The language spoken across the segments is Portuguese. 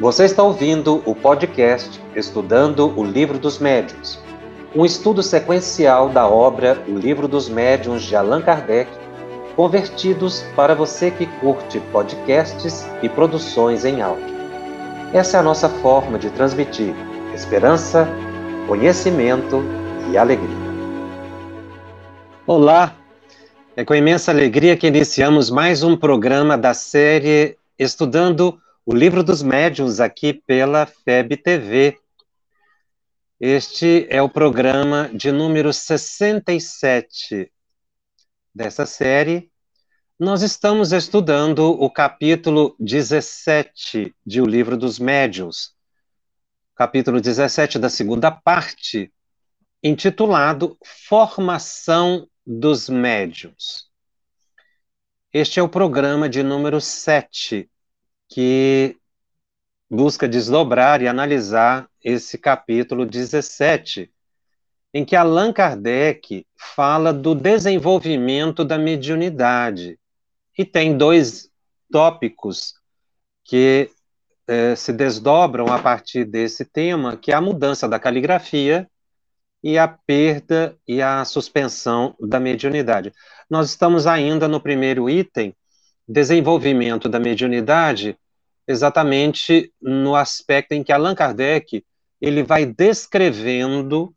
Você está ouvindo o podcast Estudando o Livro dos Médiuns, um estudo sequencial da obra O Livro dos Médiuns de Allan Kardec, convertidos para você que curte podcasts e produções em áudio. Essa é a nossa forma de transmitir esperança, conhecimento e alegria. Olá! É com imensa alegria que iniciamos mais um programa da série Estudando o Livro dos Médiuns aqui pela FEB TV. Este é o programa de número 67 dessa série. Nós estamos estudando o capítulo 17 de O Livro dos Médiuns, capítulo 17 da segunda parte, intitulado Formação dos Médiuns. Este é o programa de número 7 que busca desdobrar e analisar esse capítulo 17, em que Allan Kardec fala do desenvolvimento da mediunidade. E tem dois tópicos que eh, se desdobram a partir desse tema, que é a mudança da caligrafia e a perda e a suspensão da mediunidade. Nós estamos ainda no primeiro item, desenvolvimento da mediunidade, exatamente no aspecto em que Allan Kardec ele vai descrevendo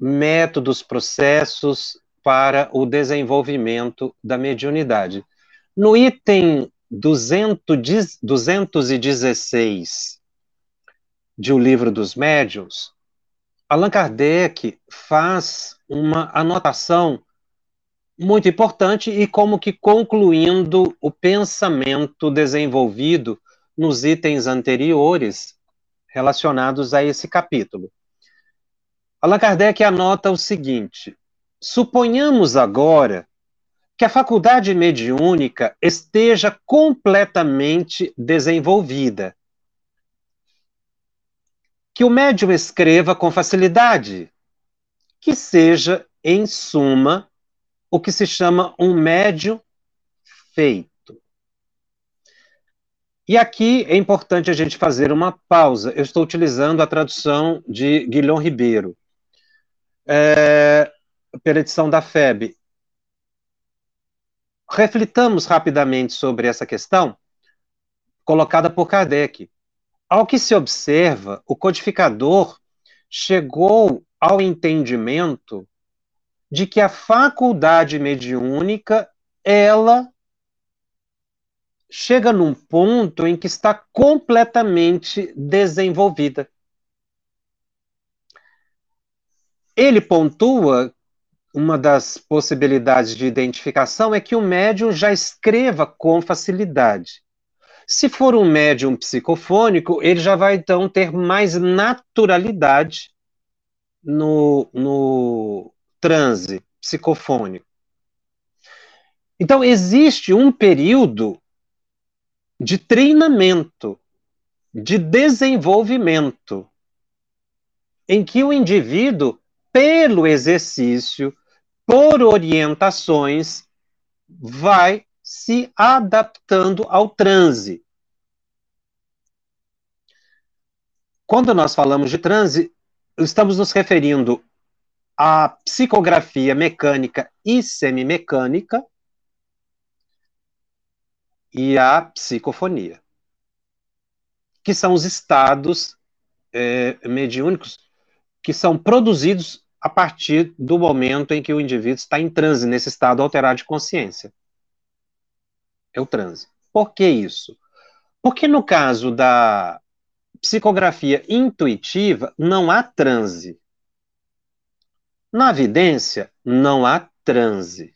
métodos, processos para o desenvolvimento da mediunidade. No item 200, 216 de O Livro dos Médiuns, Allan Kardec faz uma anotação muito importante e como que concluindo o pensamento desenvolvido nos itens anteriores relacionados a esse capítulo. Allan Kardec anota o seguinte: suponhamos agora que a faculdade mediúnica esteja completamente desenvolvida. Que o médium escreva com facilidade, que seja, em suma, o que se chama um médio feito. E aqui é importante a gente fazer uma pausa. Eu estou utilizando a tradução de Guilhom Ribeiro, é, pela edição da FEB. Reflitamos rapidamente sobre essa questão colocada por Kardec. Ao que se observa, o codificador chegou ao entendimento de que a faculdade mediúnica ela chega num ponto em que está completamente desenvolvida. Ele pontua uma das possibilidades de identificação é que o médium já escreva com facilidade. Se for um médium psicofônico, ele já vai então ter mais naturalidade no, no, transe psicofônico. Então, existe um período de treinamento, de desenvolvimento, em que o indivíduo, pelo exercício, por orientações, vai se adaptando ao transe. Quando nós falamos de transe, estamos nos referindo a psicografia mecânica e semimecânica e a psicofonia, que são os estados é, mediúnicos que são produzidos a partir do momento em que o indivíduo está em transe, nesse estado alterado de consciência. É o transe. Por que isso? Porque no caso da psicografia intuitiva, não há transe. Na evidência, não há transe.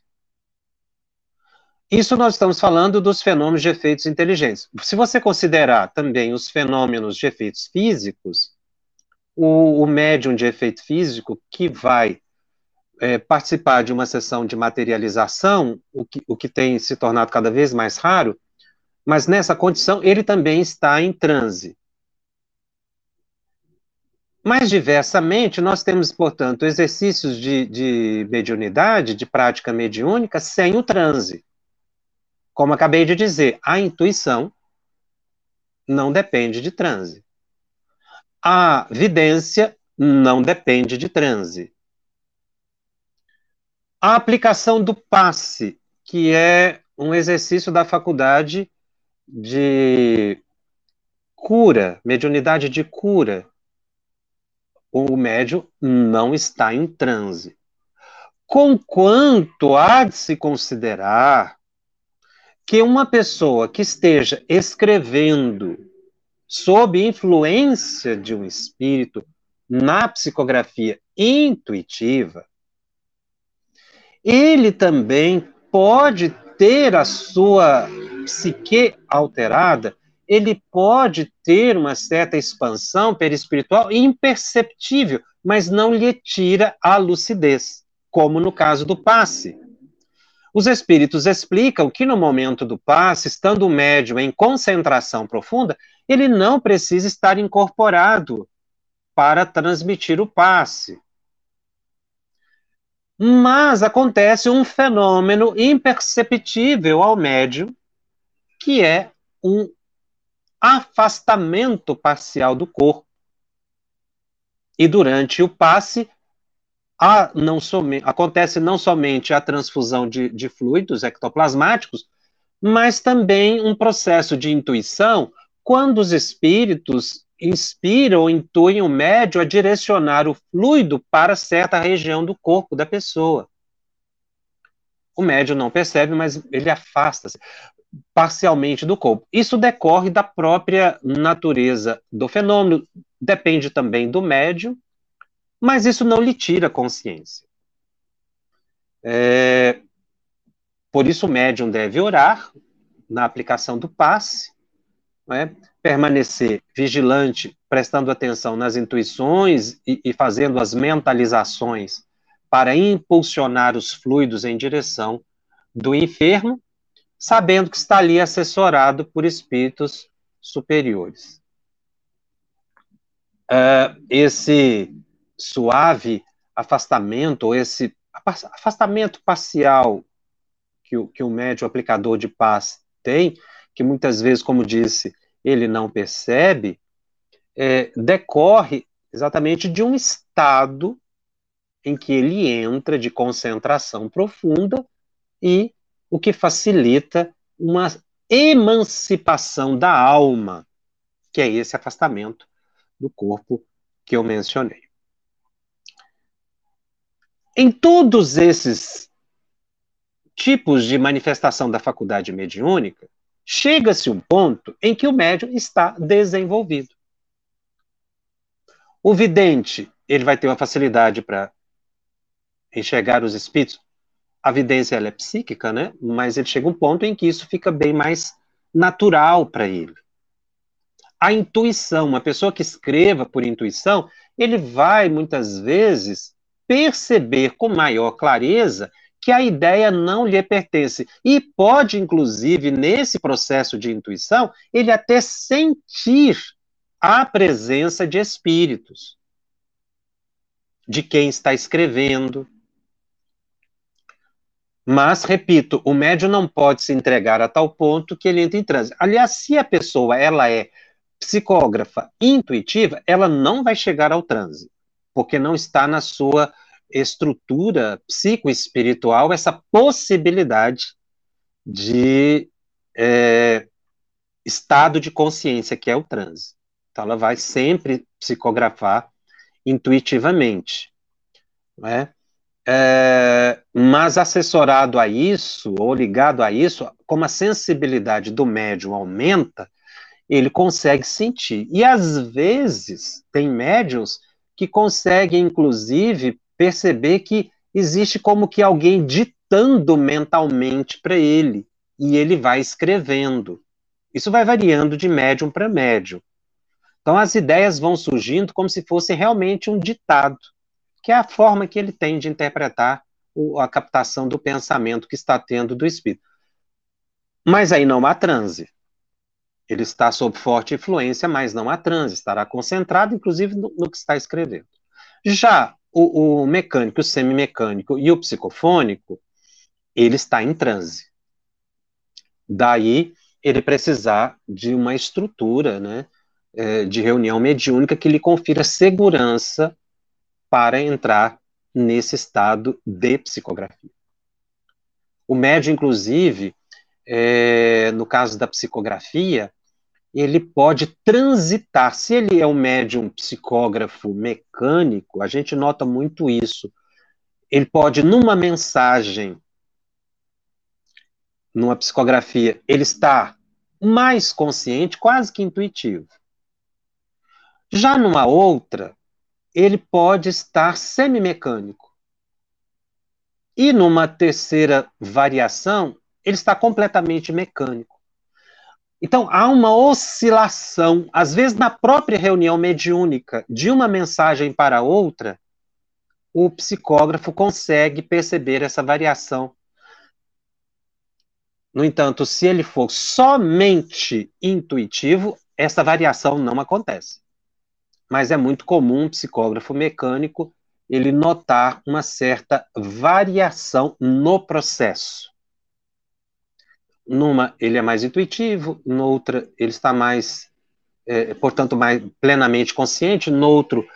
Isso nós estamos falando dos fenômenos de efeitos inteligentes. Se você considerar também os fenômenos de efeitos físicos, o, o médium de efeito físico que vai é, participar de uma sessão de materialização, o que, o que tem se tornado cada vez mais raro, mas nessa condição ele também está em transe. Mais diversamente, nós temos, portanto, exercícios de, de mediunidade, de prática mediúnica, sem o transe. Como acabei de dizer, a intuição não depende de transe. A vidência não depende de transe. A aplicação do passe, que é um exercício da faculdade de cura, mediunidade de cura. O médium não está em transe. Conquanto há de se considerar que uma pessoa que esteja escrevendo sob influência de um espírito na psicografia intuitiva, ele também pode ter a sua psique alterada, ele pode ter uma certa expansão perispiritual imperceptível, mas não lhe tira a lucidez, como no caso do passe. Os espíritos explicam que no momento do passe, estando o médium em concentração profunda, ele não precisa estar incorporado para transmitir o passe. Mas acontece um fenômeno imperceptível ao médium, que é um afastamento parcial do corpo. E durante o passe, não acontece não somente a transfusão de, de fluidos ectoplasmáticos, mas também um processo de intuição quando os espíritos inspiram ou intuem o médio a direcionar o fluido para certa região do corpo da pessoa. O médio não percebe, mas ele afasta-se parcialmente do corpo. Isso decorre da própria natureza do fenômeno, depende também do médio, mas isso não lhe tira consciência. É, por isso, o médium deve orar na aplicação do passe, é? permanecer vigilante, prestando atenção nas intuições e, e fazendo as mentalizações para impulsionar os fluidos em direção do enfermo, sabendo que está ali assessorado por espíritos superiores. Uh, esse suave afastamento, ou esse afastamento parcial que o, que o médio aplicador de paz tem, que muitas vezes, como disse, ele não percebe, é, decorre exatamente de um estado em que ele entra de concentração profunda e o que facilita uma emancipação da alma, que é esse afastamento do corpo que eu mencionei. Em todos esses tipos de manifestação da faculdade mediúnica, chega-se um ponto em que o médium está desenvolvido. O vidente, ele vai ter uma facilidade para enxergar os espíritos a vidência ela é psíquica, né? Mas ele chega um ponto em que isso fica bem mais natural para ele. A intuição, uma pessoa que escreva por intuição, ele vai muitas vezes perceber com maior clareza que a ideia não lhe pertence e pode inclusive nesse processo de intuição, ele até sentir a presença de espíritos de quem está escrevendo, mas, repito, o médium não pode se entregar a tal ponto que ele entra em transe. Aliás, se a pessoa ela é psicógrafa intuitiva, ela não vai chegar ao transe, porque não está na sua estrutura psicoespiritual essa possibilidade de é, estado de consciência, que é o transe. Então, ela vai sempre psicografar intuitivamente. Não é? É, mas assessorado a isso, ou ligado a isso, como a sensibilidade do médium aumenta, ele consegue sentir. E às vezes tem médiums que conseguem, inclusive, perceber que existe como que alguém ditando mentalmente para ele, e ele vai escrevendo. Isso vai variando de médium para médium. Então as ideias vão surgindo como se fosse realmente um ditado que é a forma que ele tem de interpretar o, a captação do pensamento que está tendo do espírito. Mas aí não há transe. Ele está sob forte influência, mas não há transe. Estará concentrado, inclusive, no, no que está escrevendo. Já o, o mecânico, o semimecânico e o psicofônico, ele está em transe. Daí ele precisar de uma estrutura, né, é, de reunião mediúnica que lhe confira segurança para entrar nesse estado de psicografia. O médium, inclusive, é, no caso da psicografia, ele pode transitar. Se ele é um médium psicógrafo mecânico, a gente nota muito isso. Ele pode, numa mensagem, numa psicografia, ele está mais consciente, quase que intuitivo. Já numa outra, ele pode estar semimecânico. E numa terceira variação, ele está completamente mecânico. Então, há uma oscilação, às vezes na própria reunião mediúnica, de uma mensagem para outra, o psicógrafo consegue perceber essa variação. No entanto, se ele for somente intuitivo, essa variação não acontece. Mas é muito comum um psicógrafo mecânico ele notar uma certa variação no processo numa ele é mais intuitivo, noutra ele está mais, é, portanto, mais plenamente consciente, noutro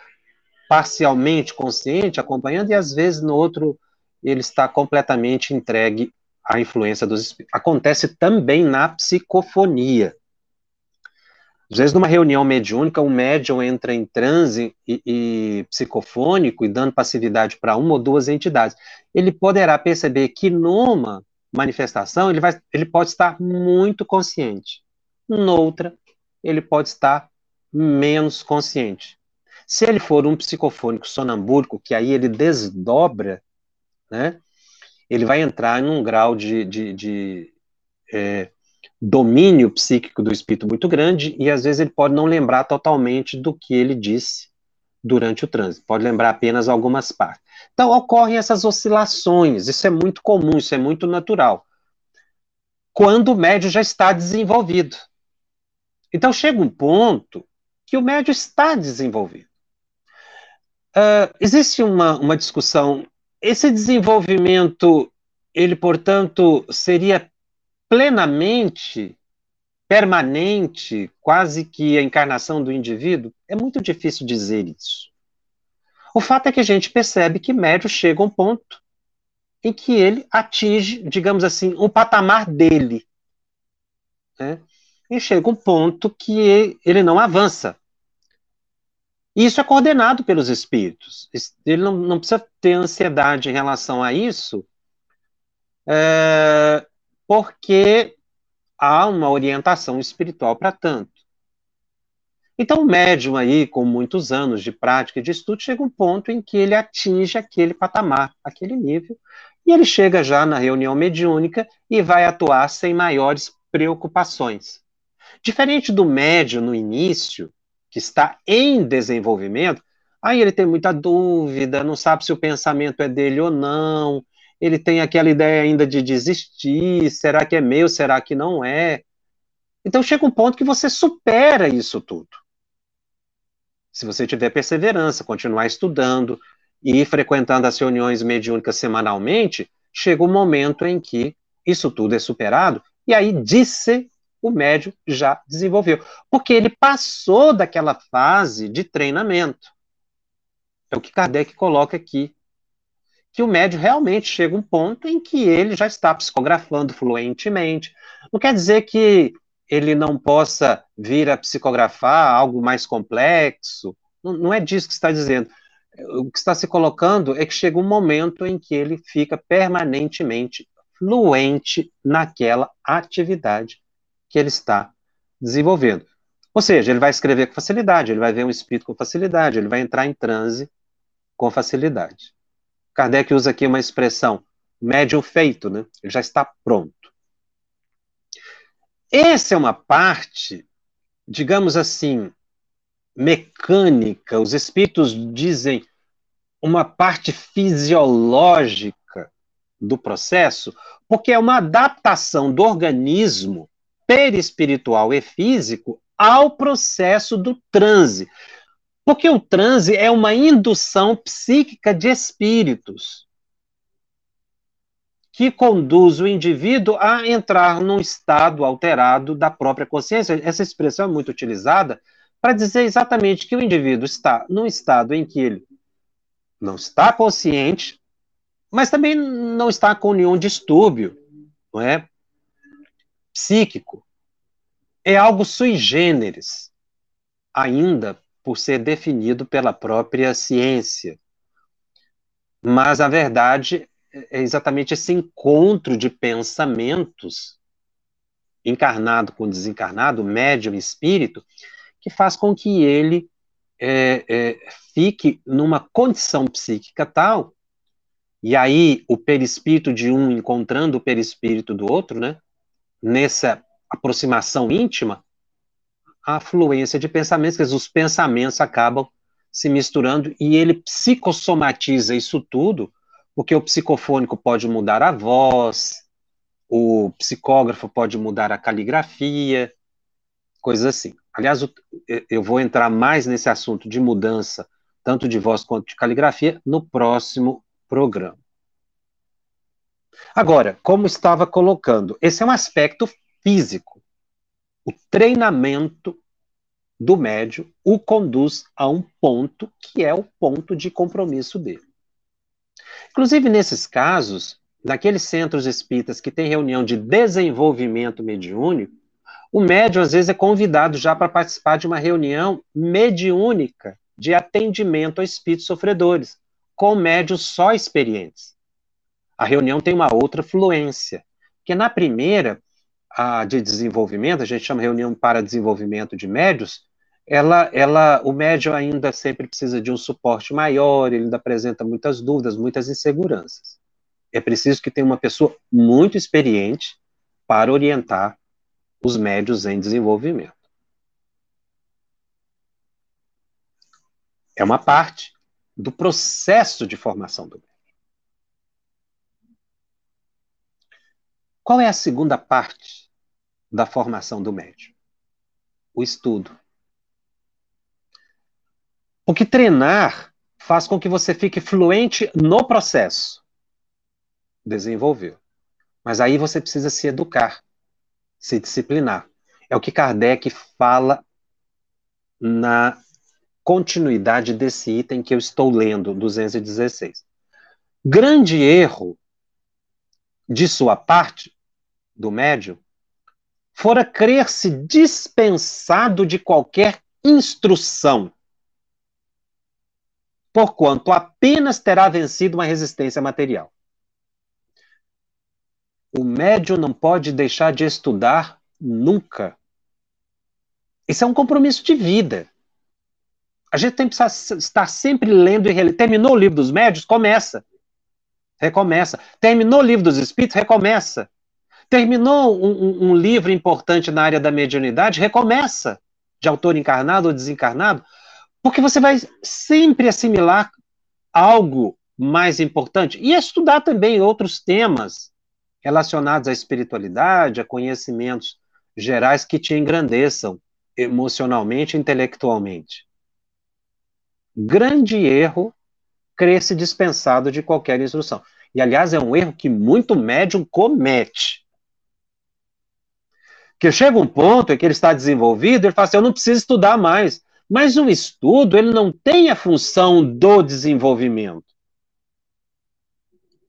parcialmente consciente, acompanhando, e às vezes no outro ele está completamente entregue à influência dos espíritos. Acontece também na psicofonia. Às vezes, numa reunião mediúnica, o médium entra em transe e, e psicofônico e dando passividade para uma ou duas entidades. Ele poderá perceber que numa manifestação, ele, vai, ele pode estar muito consciente. Noutra, ele pode estar menos consciente. Se ele for um psicofônico sonambúrico, que aí ele desdobra, né, ele vai entrar num grau de, de, de é, domínio psíquico do espírito muito grande e às vezes ele pode não lembrar totalmente do que ele disse durante o trânsito, pode lembrar apenas algumas partes. Então, ocorrem essas oscilações, isso é muito comum, isso é muito natural. Quando o médio já está desenvolvido. Então, chega um ponto que o médio está desenvolvido. Uh, existe uma, uma discussão, esse desenvolvimento, ele, portanto, seria plenamente permanente, quase que a encarnação do indivíduo? É muito difícil dizer isso. O fato é que a gente percebe que médio chega a um ponto em que ele atinge, digamos assim, o patamar dele. Né? E chega um ponto que ele não avança. E isso é coordenado pelos espíritos. Ele não, não precisa ter ansiedade em relação a isso, é, porque há uma orientação espiritual para tanto. Então, o médium aí, com muitos anos de prática e de estudo, chega um ponto em que ele atinge aquele patamar, aquele nível, e ele chega já na reunião mediúnica e vai atuar sem maiores preocupações. Diferente do médium no início, que está em desenvolvimento, aí ele tem muita dúvida, não sabe se o pensamento é dele ou não, ele tem aquela ideia ainda de desistir, será que é meu, será que não é? Então chega um ponto que você supera isso tudo se você tiver perseverança, continuar estudando e frequentando as reuniões mediúnicas semanalmente, chega um momento em que isso tudo é superado, e aí disse o médium já desenvolveu, porque ele passou daquela fase de treinamento. É o que Kardec coloca aqui, que o médium realmente chega um ponto em que ele já está psicografando fluentemente. Não quer dizer que ele não possa vir a psicografar algo mais complexo. Não, não é disso que está dizendo. O que está se colocando é que chega um momento em que ele fica permanentemente fluente naquela atividade que ele está desenvolvendo. Ou seja, ele vai escrever com facilidade, ele vai ver um espírito com facilidade, ele vai entrar em transe com facilidade. Kardec usa aqui uma expressão médium feito, né? Ele já está pronto. Essa é uma parte, digamos assim, mecânica, os espíritos dizem uma parte fisiológica do processo, porque é uma adaptação do organismo perispiritual e físico ao processo do transe. Porque o transe é uma indução psíquica de espíritos que conduz o indivíduo a entrar num estado alterado da própria consciência. Essa expressão é muito utilizada para dizer exatamente que o indivíduo está num estado em que ele não está consciente, mas também não está com nenhum distúrbio, não é? Psíquico. É algo sui generis, ainda por ser definido pela própria ciência. Mas a verdade é exatamente esse encontro de pensamentos, encarnado com desencarnado, médium e espírito, que faz com que ele é, é, fique numa condição psíquica tal, e aí o perispírito de um encontrando o perispírito do outro, né? Nessa aproximação íntima, a fluência de pensamentos, quer dizer, os pensamentos acabam se misturando e ele psicossomatiza isso tudo, porque o psicofônico pode mudar a voz, o psicógrafo pode mudar a caligrafia, coisas assim. Aliás, eu vou entrar mais nesse assunto de mudança, tanto de voz quanto de caligrafia, no próximo programa. Agora, como estava colocando, esse é um aspecto físico. O treinamento do médio o conduz a um ponto que é o ponto de compromisso dele. Inclusive, nesses casos, naqueles centros espíritas que têm reunião de desenvolvimento mediúnico, o médium, às vezes, é convidado já para participar de uma reunião mediúnica de atendimento a espíritos sofredores, com médios só experientes. A reunião tem uma outra fluência, porque na primeira, a de desenvolvimento, a gente chama reunião para desenvolvimento de médios, ela, ela, o médium ainda sempre precisa de um suporte maior, ele ainda apresenta muitas dúvidas, muitas inseguranças. É preciso que tenha uma pessoa muito experiente para orientar os médios em desenvolvimento. É uma parte do processo de formação do médium. Qual é a segunda parte da formação do médium? O estudo. Porque treinar faz com que você fique fluente no processo. Desenvolver. Mas aí você precisa se educar se disciplinar. É o que Kardec fala na continuidade desse item que eu estou lendo, 216. Grande erro de sua parte, do médium, fora crer-se dispensado de qualquer instrução, porquanto apenas terá vencido uma resistência material. O médium não pode deixar de estudar nunca. Isso é um compromisso de vida. A gente tem que estar sempre lendo e relendo. Terminou o livro dos médios? Começa. Recomeça. Terminou o livro dos espíritos? Recomeça. Terminou um, um, um livro importante na área da mediunidade? Recomeça. De autor encarnado ou desencarnado? Porque você vai sempre assimilar algo mais importante e estudar também outros temas relacionados à espiritualidade, a conhecimentos gerais que te engrandeçam emocionalmente e intelectualmente. Grande erro crer-se dispensado de qualquer instrução. E, aliás, é um erro que muito médium comete. Que chega um ponto em que ele está desenvolvido, ele fala assim, eu não preciso estudar mais. Mas o estudo, ele não tem a função do desenvolvimento,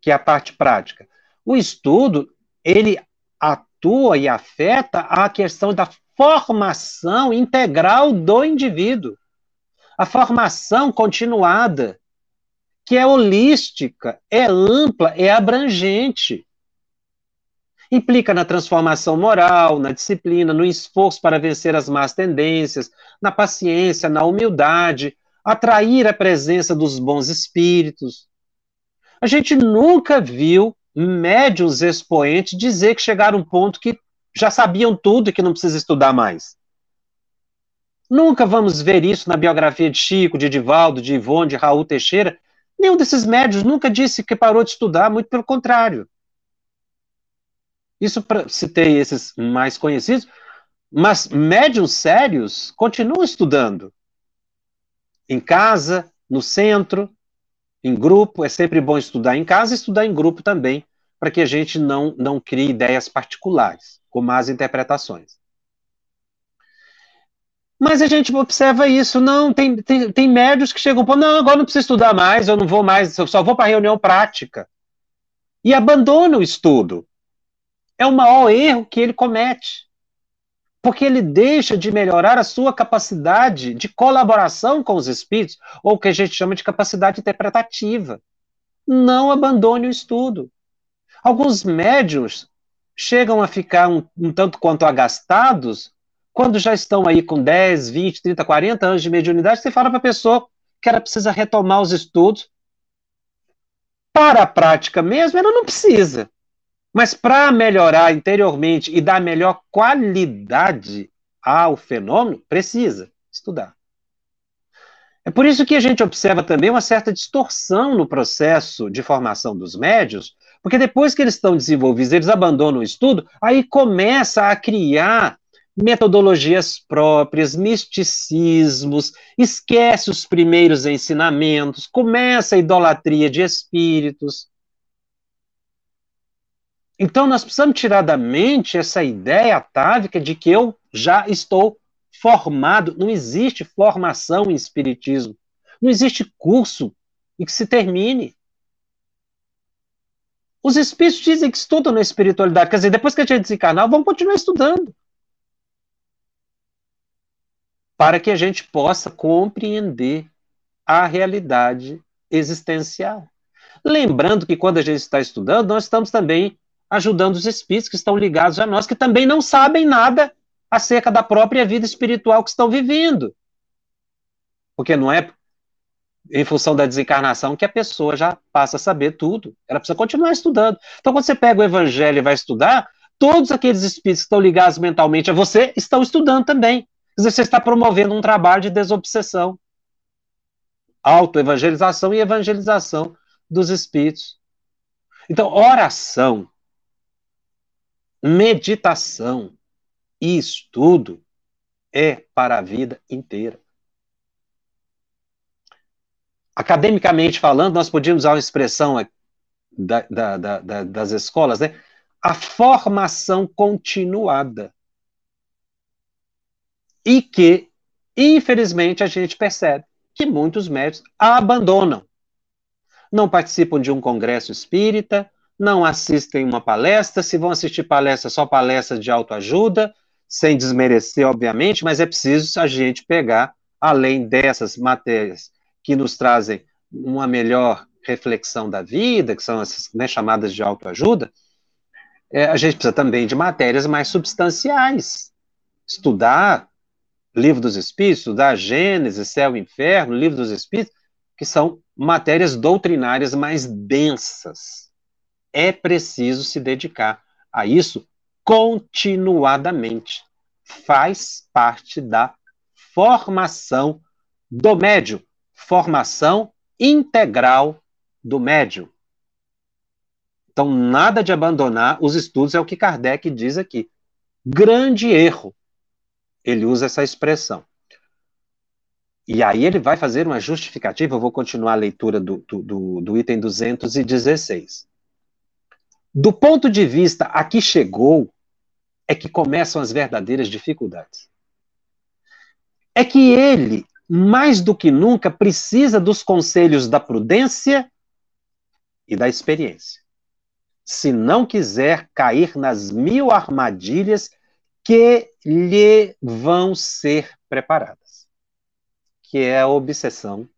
que é a parte prática. O estudo, ele atua e afeta a questão da formação integral do indivíduo. A formação continuada, que é holística, é ampla, é abrangente. Implica na transformação moral, na disciplina, no esforço para vencer as más tendências, na paciência, na humildade, atrair a presença dos bons espíritos. A gente nunca viu médios expoentes dizer que chegaram a um ponto que já sabiam tudo e que não precisa estudar mais. Nunca vamos ver isso na biografia de Chico, de Edivaldo, de Ivone, de Raul Teixeira. Nenhum desses médios nunca disse que parou de estudar, muito pelo contrário. Isso pra, citei esses mais conhecidos, mas médios sérios continuam estudando. Em casa, no centro, em grupo, é sempre bom estudar em casa e estudar em grupo também, para que a gente não, não crie ideias particulares, com más interpretações. Mas a gente observa isso, não, tem, tem, tem médios que chegam, não, agora não preciso estudar mais, eu não vou mais, eu só vou para reunião prática. E abandona o estudo. É o maior erro que ele comete. Porque ele deixa de melhorar a sua capacidade de colaboração com os espíritos, ou o que a gente chama de capacidade interpretativa. Não abandone o estudo. Alguns médios chegam a ficar um, um tanto quanto agastados quando já estão aí com 10, 20, 30, 40 anos de mediunidade, você fala para a pessoa que ela precisa retomar os estudos. Para a prática mesmo, ela não precisa. Mas para melhorar interiormente e dar melhor qualidade ao fenômeno, precisa estudar. É por isso que a gente observa também uma certa distorção no processo de formação dos médios, porque depois que eles estão desenvolvidos, eles abandonam o estudo, aí começa a criar metodologias próprias, misticismos, esquece os primeiros ensinamentos, começa a idolatria de espíritos. Então nós precisamos tirar da mente essa ideia atávica de que eu já estou formado. Não existe formação em espiritismo. Não existe curso e que se termine. Os espíritos dizem que estudam na espiritualidade. Quer dizer, depois que a gente desencarnar, vão continuar estudando para que a gente possa compreender a realidade existencial. Lembrando que quando a gente está estudando, nós estamos também ajudando os espíritos que estão ligados a nós, que também não sabem nada acerca da própria vida espiritual que estão vivendo. Porque não é em função da desencarnação que a pessoa já passa a saber tudo. Ela precisa continuar estudando. Então, quando você pega o evangelho e vai estudar, todos aqueles espíritos que estão ligados mentalmente a você estão estudando também. Quer dizer, você está promovendo um trabalho de desobsessão, autoevangelização e evangelização dos espíritos. Então, oração, meditação e estudo é para a vida inteira. Academicamente falando, nós podíamos usar uma expressão da, da, da, das escolas, né? A formação continuada e que, infelizmente, a gente percebe que muitos médicos abandonam. Não participam de um congresso espírita, não assistem uma palestra, se vão assistir palestra, só palestra de autoajuda, sem desmerecer, obviamente, mas é preciso a gente pegar, além dessas matérias que nos trazem uma melhor reflexão da vida, que são essas né, chamadas de autoajuda, é, a gente precisa também de matérias mais substanciais. Estudar Livro dos Espíritos, da Gênesis, Céu e Inferno, Livro dos Espíritos, que são matérias doutrinárias mais densas. É preciso se dedicar a isso continuadamente. Faz parte da formação do médium, formação integral do médium. Então, nada de abandonar os estudos, é o que Kardec diz aqui. Grande erro ele usa essa expressão. E aí ele vai fazer uma justificativa, eu vou continuar a leitura do, do, do item 216. Do ponto de vista a que chegou, é que começam as verdadeiras dificuldades. É que ele, mais do que nunca, precisa dos conselhos da prudência e da experiência. Se não quiser cair nas mil armadilhas que lhe vão ser preparadas, que é a obsessão,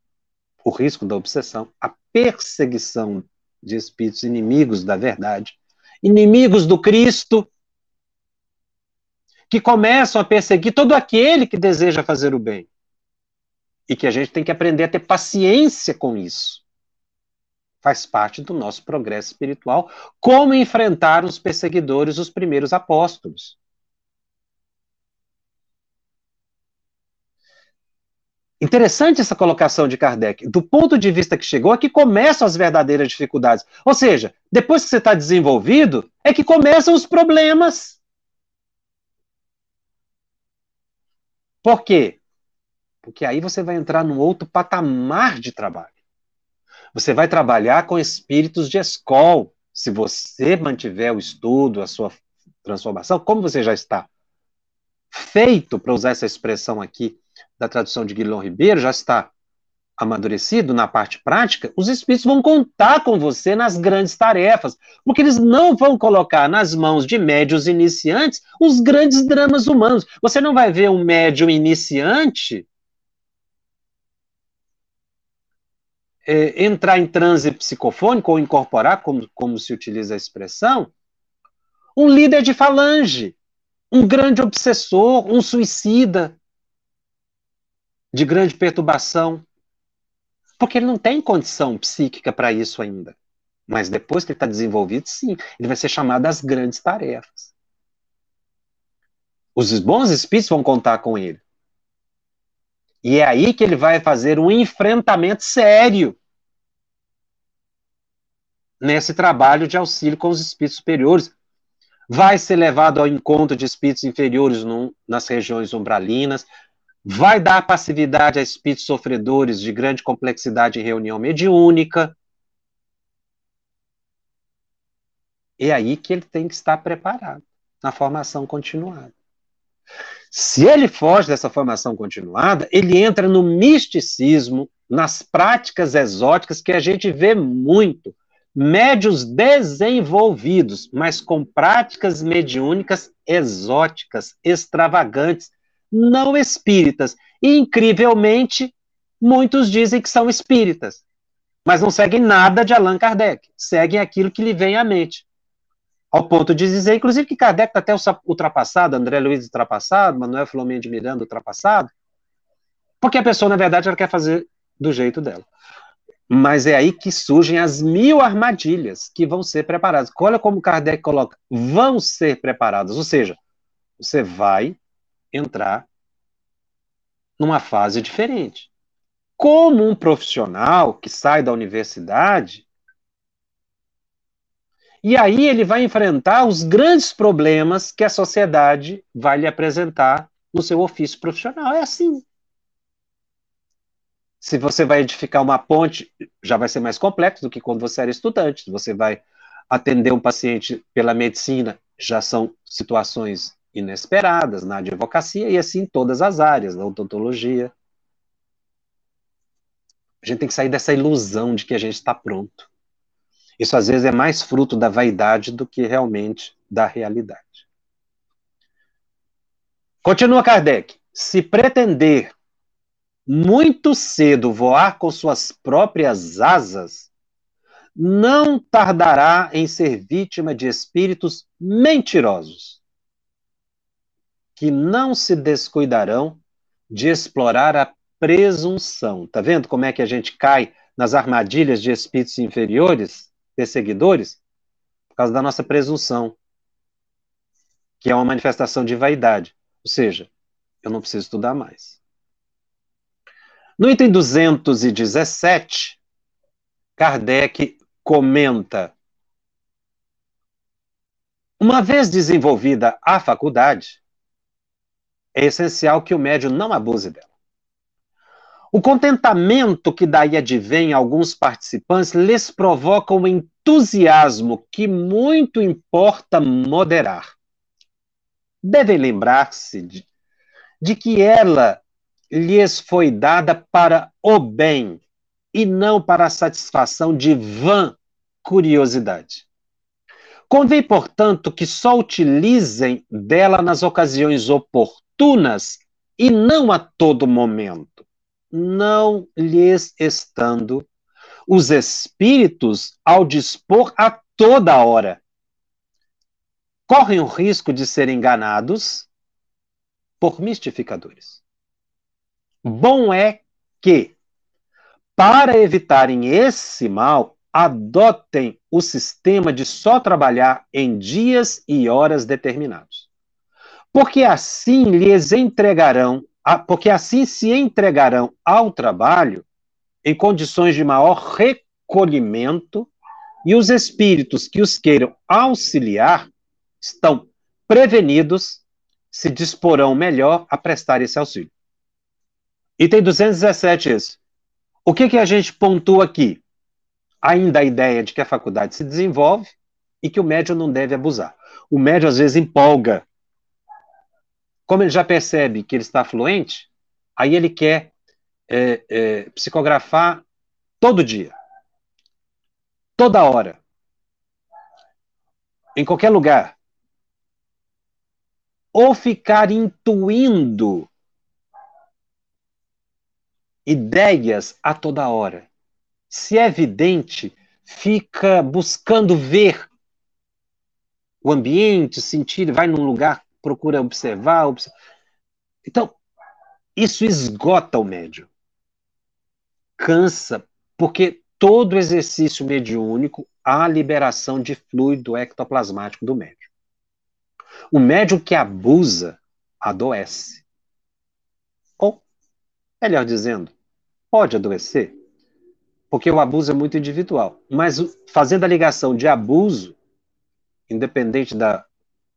o risco da obsessão, a perseguição de espíritos inimigos da verdade, inimigos do Cristo, que começam a perseguir todo aquele que deseja fazer o bem. E que a gente tem que aprender a ter paciência com isso. Faz parte do nosso progresso espiritual, como enfrentar os perseguidores, os primeiros apóstolos. Interessante essa colocação de Kardec. Do ponto de vista que chegou, é que começam as verdadeiras dificuldades. Ou seja, depois que você está desenvolvido, é que começam os problemas. Por quê? Porque aí você vai entrar num outro patamar de trabalho. Você vai trabalhar com espíritos de escola, se você mantiver o estudo, a sua transformação, como você já está feito, para usar essa expressão aqui da tradução de Guilherme Ribeiro, já está amadurecido na parte prática, os espíritos vão contar com você nas grandes tarefas, porque eles não vão colocar nas mãos de médios iniciantes os grandes dramas humanos. Você não vai ver um médium iniciante é, entrar em transe psicofônico ou incorporar, como, como se utiliza a expressão, um líder de falange, um grande obsessor, um suicida de grande perturbação. Porque ele não tem condição psíquica para isso ainda. Mas depois que ele está desenvolvido, sim, ele vai ser chamado às grandes tarefas. Os bons espíritos vão contar com ele. E é aí que ele vai fazer um enfrentamento sério nesse trabalho de auxílio com os espíritos superiores, vai ser levado ao encontro de espíritos inferiores nas regiões umbralinas, vai dar passividade a espíritos sofredores de grande complexidade em reunião mediúnica. É aí que ele tem que estar preparado, na formação continuada. Se ele foge dessa formação continuada, ele entra no misticismo, nas práticas exóticas que a gente vê muito médios desenvolvidos, mas com práticas mediúnicas exóticas, extravagantes, não espíritas. E, incrivelmente, muitos dizem que são espíritas, mas não seguem nada de Allan Kardec, seguem aquilo que lhe vem à mente. Ao ponto de dizer, inclusive, que Kardec está até ultrapassado, André Luiz ultrapassado, Manuel Filomeno de Miranda ultrapassado, porque a pessoa, na verdade, ela quer fazer do jeito dela. Mas é aí que surgem as mil armadilhas que vão ser preparadas. Olha como Kardec coloca: vão ser preparadas. Ou seja, você vai entrar numa fase diferente. Como um profissional que sai da universidade, e aí ele vai enfrentar os grandes problemas que a sociedade vai lhe apresentar no seu ofício profissional. É assim. Se você vai edificar uma ponte, já vai ser mais complexo do que quando você era estudante. Se você vai atender um paciente pela medicina, já são situações inesperadas na advocacia e assim em todas as áreas, na odontologia. A gente tem que sair dessa ilusão de que a gente está pronto. Isso às vezes é mais fruto da vaidade do que realmente da realidade. Continua Kardec. Se pretender muito cedo voar com suas próprias asas, não tardará em ser vítima de espíritos mentirosos, que não se descuidarão de explorar a presunção. Tá vendo como é que a gente cai nas armadilhas de espíritos inferiores, perseguidores? Por causa da nossa presunção, que é uma manifestação de vaidade. Ou seja, eu não preciso estudar mais. No item 217, Kardec comenta: Uma vez desenvolvida a faculdade, é essencial que o médium não abuse dela. O contentamento que daí advém a alguns participantes lhes provoca um entusiasmo que muito importa moderar. Devem lembrar-se de, de que ela lhes foi dada para o bem e não para a satisfação de vã curiosidade. Convém, portanto, que só utilizem dela nas ocasiões oportunas e não a todo momento, não lhes estando os espíritos ao dispor a toda hora. Correm o risco de serem enganados por mistificadores. Bom é que, para evitarem esse mal, adotem o sistema de só trabalhar em dias e horas determinados. Porque assim lhes entregarão, porque assim se entregarão ao trabalho em condições de maior recolhimento e os espíritos que os queiram auxiliar estão prevenidos, se disporão melhor a prestar esse auxílio. Item 217, isso. O que, que a gente pontua aqui? Ainda a ideia de que a faculdade se desenvolve, e que o médium não deve abusar. O médium às vezes empolga. Como ele já percebe que ele está fluente, aí ele quer é, é, psicografar todo dia, toda hora, em qualquer lugar. Ou ficar intuindo ideias a toda hora. Se é evidente, fica buscando ver o ambiente, sentir, vai num lugar, procura observar. observar. Então, isso esgota o médium. Cansa, porque todo exercício mediúnico há liberação de fluido ectoplasmático do médium. O médium que abusa adoece. Ou, melhor dizendo, pode adoecer, porque o abuso é muito individual. Mas fazendo a ligação de abuso, independente da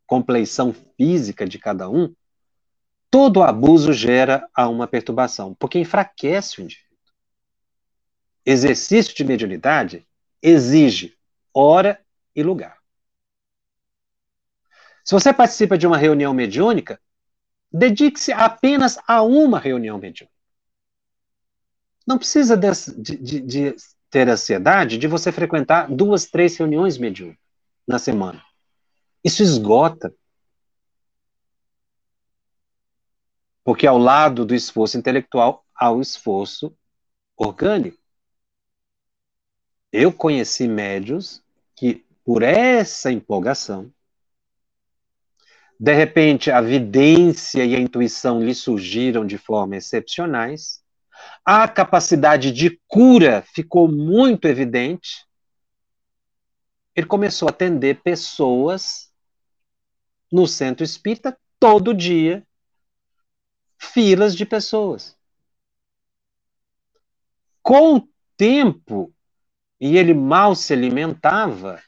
compleição física de cada um, todo abuso gera a uma perturbação, porque enfraquece o indivíduo. Exercício de mediunidade exige hora e lugar. Se você participa de uma reunião mediúnica, dedique-se apenas a uma reunião mediúnica. Não precisa de, de, de, ter ansiedade de você frequentar duas, três reuniões mediúnicas na semana. Isso esgota. Porque ao lado do esforço intelectual há o esforço orgânico. Eu conheci médios que, por essa empolgação, de repente a vidência e a intuição lhe surgiram de forma excepcionais, a capacidade de cura ficou muito evidente. Ele começou a atender pessoas no centro espírita todo dia, filas de pessoas. Com o tempo, e ele mal se alimentava,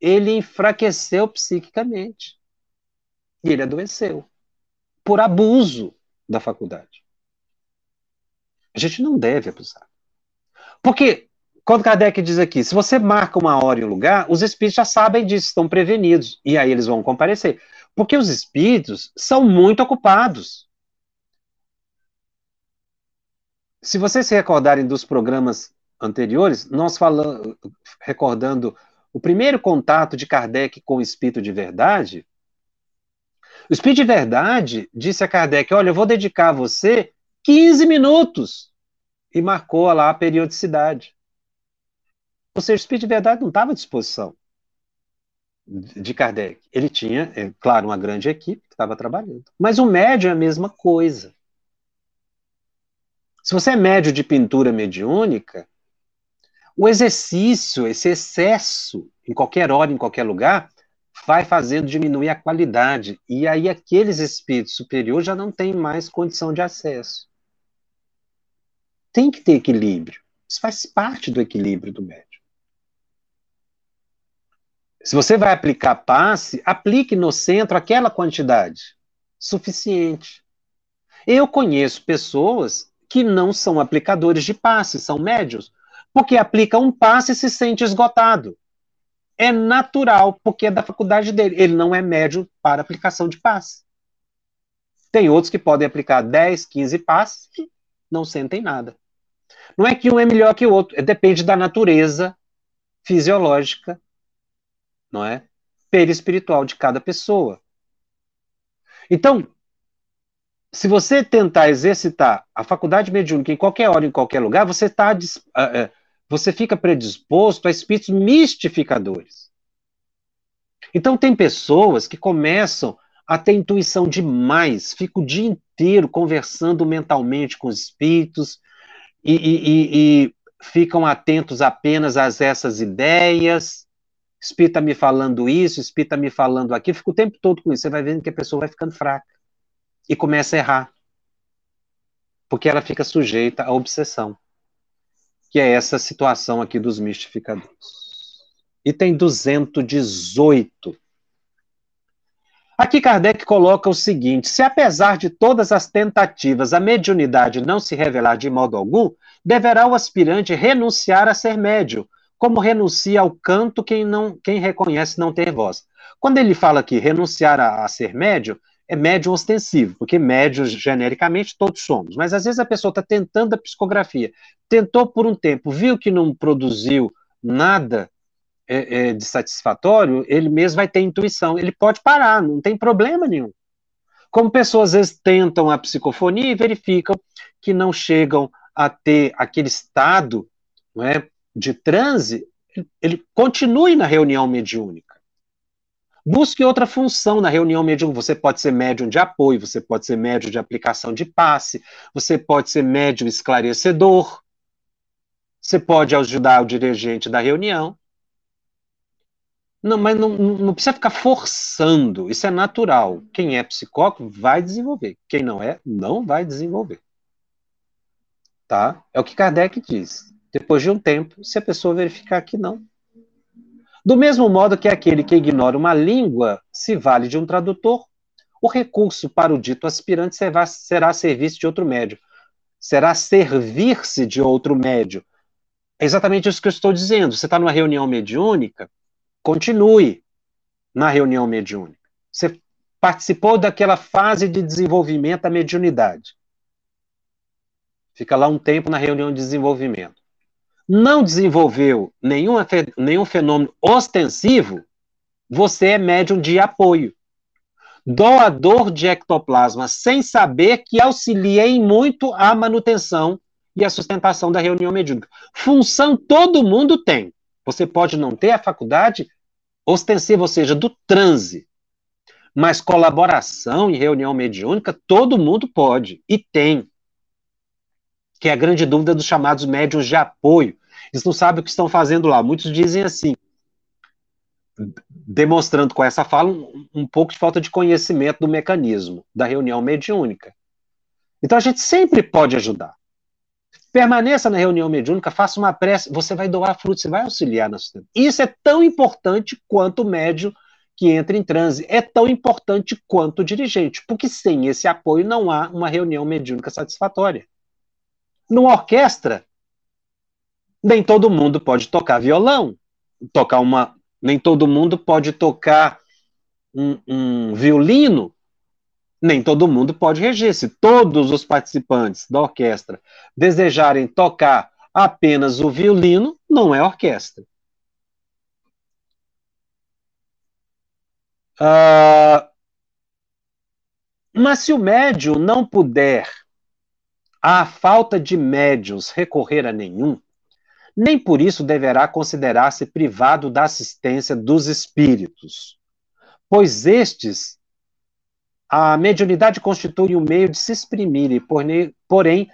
ele enfraqueceu psiquicamente. E ele adoeceu por abuso da faculdade. A gente não deve abusar. Porque, quando Kardec diz aqui, se você marca uma hora e um lugar, os espíritos já sabem disso, estão prevenidos. E aí eles vão comparecer. Porque os espíritos são muito ocupados. Se vocês se recordarem dos programas anteriores, nós falamos, recordando o primeiro contato de Kardec com o espírito de verdade, o espírito de verdade disse a Kardec: Olha, eu vou dedicar a você 15 minutos. E marcou lá a periodicidade. Ou seja, o Espírito de Verdade não estava à disposição de Kardec. Ele tinha, é, claro, uma grande equipe que estava trabalhando. Mas o médio é a mesma coisa. Se você é médio de pintura mediúnica, o exercício, esse excesso, em qualquer hora, em qualquer lugar, vai fazendo diminuir a qualidade. E aí aqueles espíritos superiores já não têm mais condição de acesso. Tem que ter equilíbrio. Isso faz parte do equilíbrio do médium. Se você vai aplicar passe, aplique no centro aquela quantidade suficiente. Eu conheço pessoas que não são aplicadores de passe, são médios, porque aplica um passe e se sente esgotado. É natural, porque é da faculdade dele. Ele não é médio para aplicação de passe. Tem outros que podem aplicar 10, 15 passes e não sentem nada. Não é que um é melhor que o outro, é, depende da natureza fisiológica, não é? Perispiritual de cada pessoa. Então, se você tentar exercitar a faculdade mediúnica em qualquer hora, em qualquer lugar, você tá, você fica predisposto a espíritos mistificadores. Então, tem pessoas que começam a ter intuição demais, ficam o dia inteiro conversando mentalmente com os espíritos, e, e, e ficam atentos apenas a essas ideias. Espírita me falando isso, espírita me falando aquilo, fica o tempo todo com isso. Você vai vendo que a pessoa vai ficando fraca e começa a errar. Porque ela fica sujeita à obsessão, que é essa situação aqui dos mistificadores. Item 218 Aqui Kardec coloca o seguinte: se apesar de todas as tentativas a mediunidade não se revelar de modo algum, deverá o aspirante renunciar a ser médio, como renuncia ao canto quem não quem reconhece não ter voz. Quando ele fala que renunciar a, a ser médio, é médio ostensivo, porque médios, genericamente, todos somos. Mas às vezes a pessoa está tentando a psicografia, tentou por um tempo, viu que não produziu nada é, é, de satisfatório, ele mesmo vai ter intuição. Ele pode parar, não tem problema nenhum. Como pessoas às vezes tentam a psicofonia e verificam que não chegam a ter aquele estado não é, de transe, ele continue na reunião mediúnica. Busque outra função na reunião mediúnica. Você pode ser médium de apoio, você pode ser médium de aplicação de passe, você pode ser médium esclarecedor, você pode ajudar o dirigente da reunião. Não, mas não, não, precisa ficar forçando, isso é natural. Quem é psicólogo vai desenvolver, quem não é, não vai desenvolver. Tá? É o que Kardec diz. Depois de um tempo, se a pessoa verificar que não. Do mesmo modo que aquele que ignora uma língua se vale de um tradutor, o recurso para o dito aspirante será, será serviço de outro médio. Será servir-se de outro médio. É exatamente isso que eu estou dizendo. Você está numa reunião mediúnica, Continue na reunião mediúnica. Você participou daquela fase de desenvolvimento da mediunidade. Fica lá um tempo na reunião de desenvolvimento. Não desenvolveu nenhum, nenhum fenômeno ostensivo, você é médium de apoio. Doador de ectoplasma, sem saber que auxilia em muito a manutenção e a sustentação da reunião mediúnica. Função todo mundo tem. Você pode não ter a faculdade ostensiva, ou seja, do transe. Mas colaboração em reunião mediúnica, todo mundo pode e tem. Que é a grande dúvida dos chamados médiums de apoio. Eles não sabem o que estão fazendo lá. Muitos dizem assim, demonstrando com essa fala um, um pouco de falta de conhecimento do mecanismo da reunião mediúnica. Então a gente sempre pode ajudar. Permaneça na reunião mediúnica, faça uma prece, você vai doar frutos, você vai auxiliar na sustentação. Isso é tão importante quanto o médium que entra em transe, é tão importante quanto o dirigente, porque sem esse apoio não há uma reunião mediúnica satisfatória. Numa orquestra, nem todo mundo pode tocar violão, tocar uma, nem todo mundo pode tocar um, um violino, nem todo mundo pode reger. Se todos os participantes da orquestra desejarem tocar apenas o violino, não é orquestra. Uh, mas se o médium não puder, à falta de médios, recorrer a nenhum, nem por isso deverá considerar-se privado da assistência dos espíritos, pois estes a mediunidade constitui um meio de se exprimirem, porém,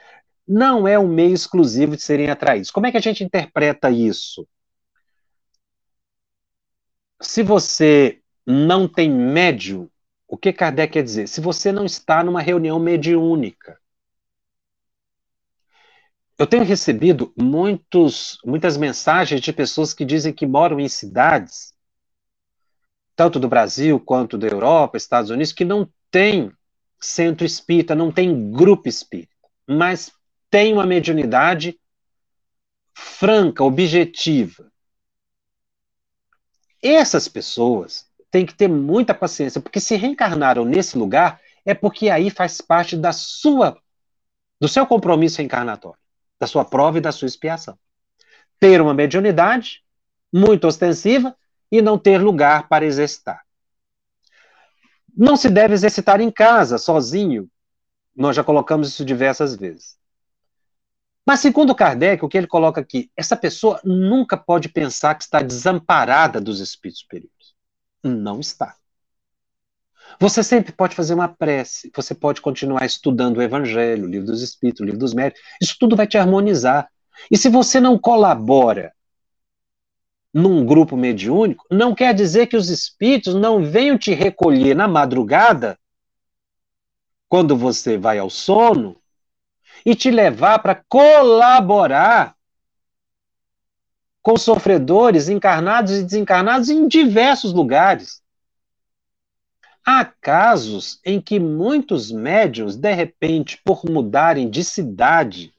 não é um meio exclusivo de serem atraídos. Como é que a gente interpreta isso? Se você não tem médium, o que Kardec quer dizer? Se você não está numa reunião mediúnica. Eu tenho recebido muitos, muitas mensagens de pessoas que dizem que moram em cidades, tanto do Brasil quanto da Europa, Estados Unidos, que não tem centro espírita, não tem grupo espírita, mas tem uma mediunidade franca, objetiva. Essas pessoas têm que ter muita paciência, porque se reencarnaram nesse lugar é porque aí faz parte da sua do seu compromisso reencarnatório, da sua prova e da sua expiação. Ter uma mediunidade muito ostensiva e não ter lugar para exercitar. Não se deve exercitar em casa, sozinho. Nós já colocamos isso diversas vezes. Mas, segundo Kardec, o que ele coloca aqui, essa pessoa nunca pode pensar que está desamparada dos espíritos superiores. Não está. Você sempre pode fazer uma prece, você pode continuar estudando o Evangelho, o livro dos Espíritos, o livro dos Médicos. Isso tudo vai te harmonizar. E se você não colabora num grupo mediúnico, não quer dizer que os espíritos não venham te recolher na madrugada, quando você vai ao sono, e te levar para colaborar com sofredores encarnados e desencarnados em diversos lugares. Há casos em que muitos médiums, de repente, por mudarem de cidade,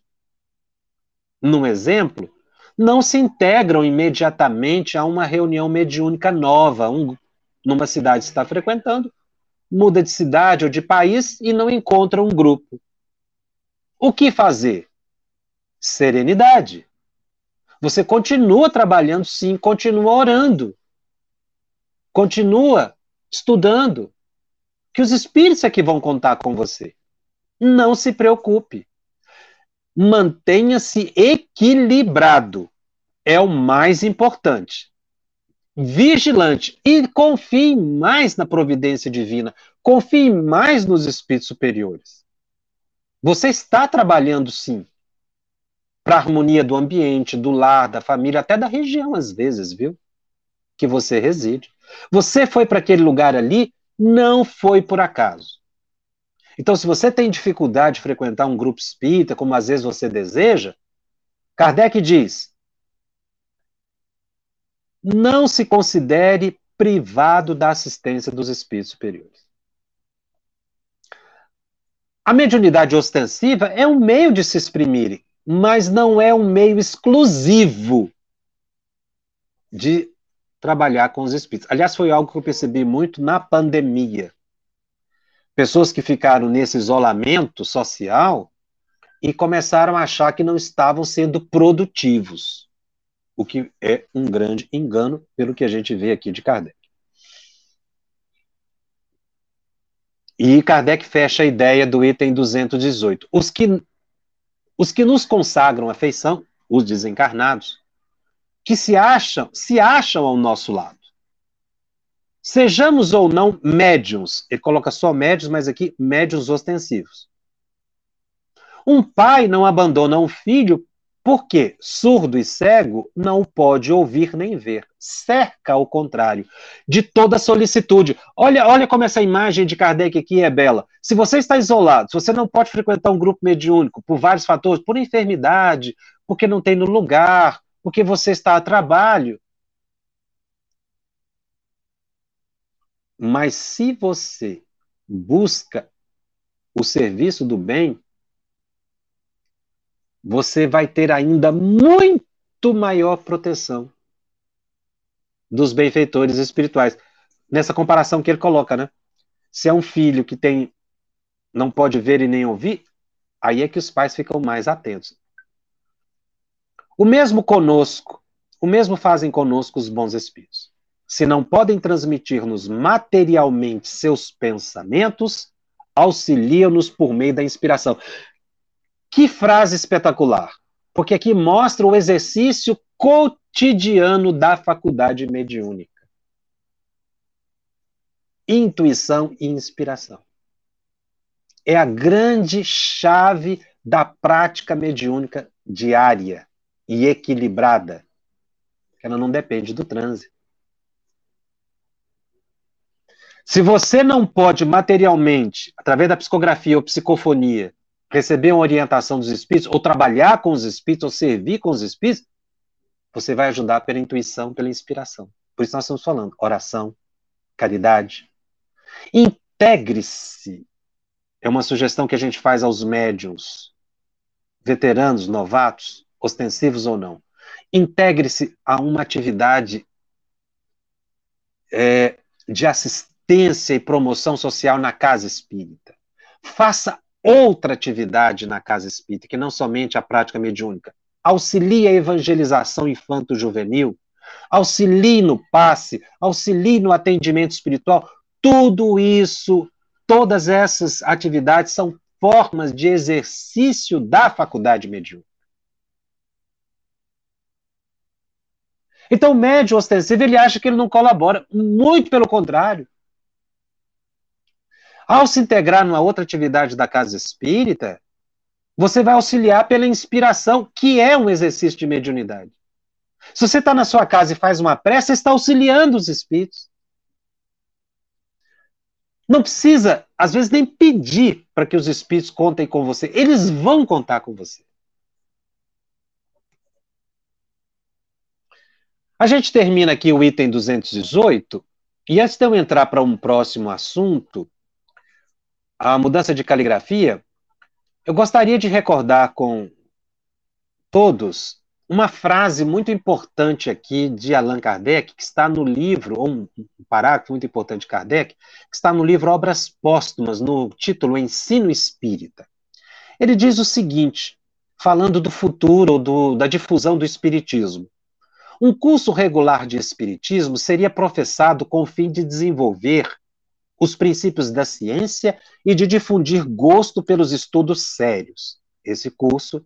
num exemplo, não se integram imediatamente a uma reunião mediúnica nova. Um, numa cidade está frequentando, muda de cidade ou de país e não encontra um grupo. O que fazer? Serenidade. Você continua trabalhando, sim, continua orando, continua estudando, que os espíritos é que vão contar com você. Não se preocupe. Mantenha-se equilibrado. É o mais importante. Vigilante. E confie mais na providência divina. Confie mais nos espíritos superiores. Você está trabalhando, sim, para a harmonia do ambiente, do lar, da família, até da região, às vezes, viu? Que você reside. Você foi para aquele lugar ali, não foi por acaso. Então, se você tem dificuldade de frequentar um grupo espírita, como às vezes você deseja, Kardec diz: não se considere privado da assistência dos espíritos superiores. A mediunidade ostensiva é um meio de se exprimir, mas não é um meio exclusivo de trabalhar com os espíritos. Aliás, foi algo que eu percebi muito na pandemia. Pessoas que ficaram nesse isolamento social e começaram a achar que não estavam sendo produtivos, o que é um grande engano pelo que a gente vê aqui de Kardec. E Kardec fecha a ideia do item 218. Os que, os que nos consagram a feição, os desencarnados, que se acham, se acham ao nosso lado. Sejamos ou não médiums, ele coloca só médios, mas aqui médios ostensivos. Um pai não abandona um filho porque surdo e cego não pode ouvir nem ver. Cerca ao contrário de toda solicitude. Olha, olha como essa imagem de Kardec aqui é bela. Se você está isolado, se você não pode frequentar um grupo mediúnico por vários fatores, por enfermidade, porque não tem no lugar, porque você está a trabalho. Mas se você busca o serviço do bem, você vai ter ainda muito maior proteção dos benfeitores espirituais. Nessa comparação que ele coloca, né? Se é um filho que tem não pode ver e nem ouvir, aí é que os pais ficam mais atentos. O mesmo conosco, o mesmo fazem conosco os bons espíritos. Se não podem transmitir-nos materialmente seus pensamentos, auxiliam-nos por meio da inspiração. Que frase espetacular! Porque aqui mostra o exercício cotidiano da faculdade mediúnica. Intuição e inspiração. É a grande chave da prática mediúnica diária e equilibrada. Ela não depende do transe. Se você não pode materialmente, através da psicografia ou psicofonia, receber uma orientação dos espíritos, ou trabalhar com os espíritos, ou servir com os espíritos, você vai ajudar pela intuição, pela inspiração. Por isso nós estamos falando oração, caridade. Integre-se. É uma sugestão que a gente faz aos médiums, veteranos, novatos, ostensivos ou não. Integre-se a uma atividade é, de assistência e promoção social na casa espírita. Faça outra atividade na casa espírita, que não somente a prática mediúnica. Auxilie a evangelização infanto-juvenil, auxilie no passe, auxilie no atendimento espiritual. Tudo isso, todas essas atividades são formas de exercício da faculdade mediúnica. Então, o médio ostensivo, ele acha que ele não colabora. Muito pelo contrário. Ao se integrar numa outra atividade da casa espírita, você vai auxiliar pela inspiração, que é um exercício de mediunidade. Se você está na sua casa e faz uma prece, você está auxiliando os espíritos. Não precisa, às vezes, nem pedir para que os espíritos contem com você. Eles vão contar com você. A gente termina aqui o item 218, e antes de eu entrar para um próximo assunto, a mudança de caligrafia, eu gostaria de recordar com todos uma frase muito importante aqui de Allan Kardec, que está no livro, ou um parágrafo muito importante de Kardec, que está no livro Obras Póstumas, no título Ensino Espírita. Ele diz o seguinte, falando do futuro, do, da difusão do Espiritismo. Um curso regular de Espiritismo seria professado com o fim de desenvolver os princípios da ciência e de difundir gosto pelos estudos sérios. Esse curso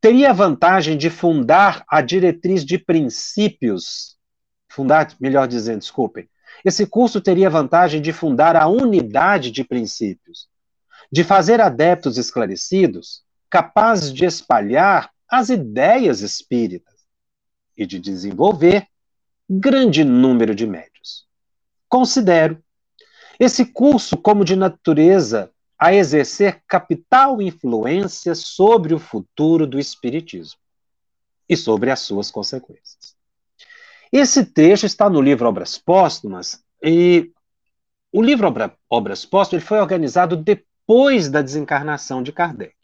teria a vantagem de fundar a diretriz de princípios, fundar, melhor dizendo, desculpem, esse curso teria a vantagem de fundar a unidade de princípios, de fazer adeptos esclarecidos, capazes de espalhar as ideias espíritas e de desenvolver grande número de médios. Considero esse curso como de natureza a exercer capital influência sobre o futuro do Espiritismo e sobre as suas consequências. Esse trecho está no livro Obras Póstumas, e o livro Obra, Obras Póstumas foi organizado depois da desencarnação de Kardec.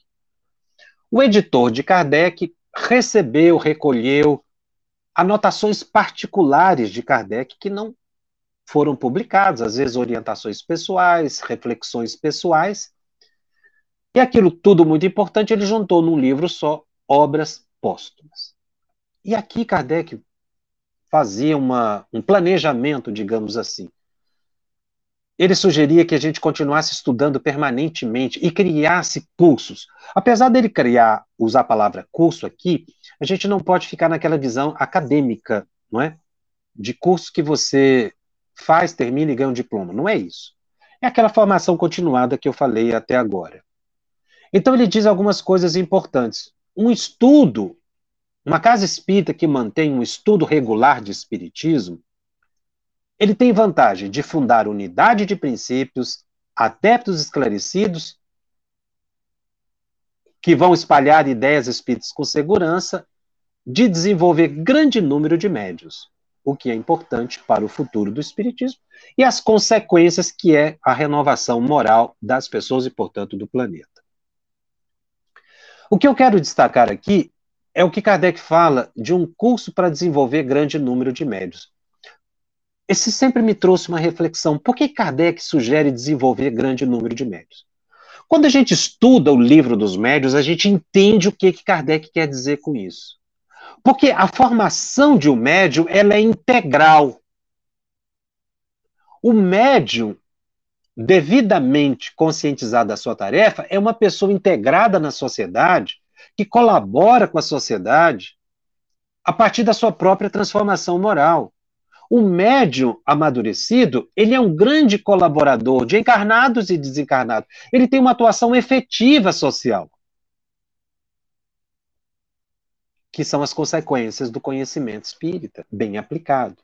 O editor de Kardec recebeu, recolheu anotações particulares de Kardec que não foram publicados, às vezes orientações pessoais, reflexões pessoais. E aquilo tudo muito importante, ele juntou num livro só obras póstumas. E aqui Kardec fazia uma, um planejamento, digamos assim. Ele sugeria que a gente continuasse estudando permanentemente e criasse cursos. Apesar dele criar, usar a palavra curso aqui, a gente não pode ficar naquela visão acadêmica, não é? De curso que você faz, termina e ganha um diploma. Não é isso. É aquela formação continuada que eu falei até agora. Então ele diz algumas coisas importantes. Um estudo, uma casa espírita que mantém um estudo regular de espiritismo, ele tem vantagem de fundar unidade de princípios, adeptos esclarecidos, que vão espalhar ideias espíritas com segurança, de desenvolver grande número de médios o que é importante para o futuro do Espiritismo e as consequências que é a renovação moral das pessoas e, portanto, do planeta. O que eu quero destacar aqui é o que Kardec fala de um curso para desenvolver grande número de médios. Esse sempre me trouxe uma reflexão. Por que Kardec sugere desenvolver grande número de médios? Quando a gente estuda o livro dos médios, a gente entende o que, que Kardec quer dizer com isso. Porque a formação de um médium ela é integral. O médium, devidamente conscientizado da sua tarefa, é uma pessoa integrada na sociedade, que colabora com a sociedade a partir da sua própria transformação moral. O médium amadurecido, ele é um grande colaborador de encarnados e desencarnados. Ele tem uma atuação efetiva social. Que são as consequências do conhecimento espírita, bem aplicado.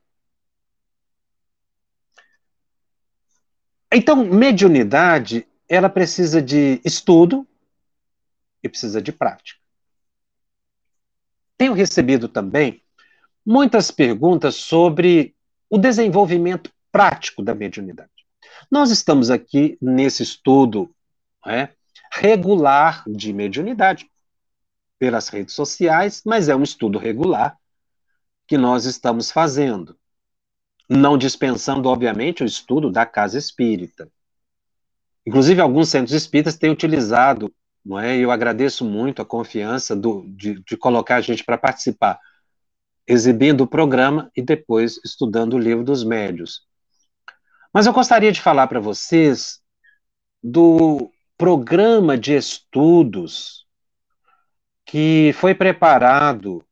Então, mediunidade, ela precisa de estudo e precisa de prática. Tenho recebido também muitas perguntas sobre o desenvolvimento prático da mediunidade. Nós estamos aqui nesse estudo é, regular de mediunidade pelas redes sociais, mas é um estudo regular que nós estamos fazendo. Não dispensando, obviamente, o estudo da casa espírita. Inclusive, alguns centros espíritas têm utilizado, não é? eu agradeço muito a confiança do, de, de colocar a gente para participar, exibindo o programa e depois estudando o livro dos médios. Mas eu gostaria de falar para vocês do programa de estudos que foi preparado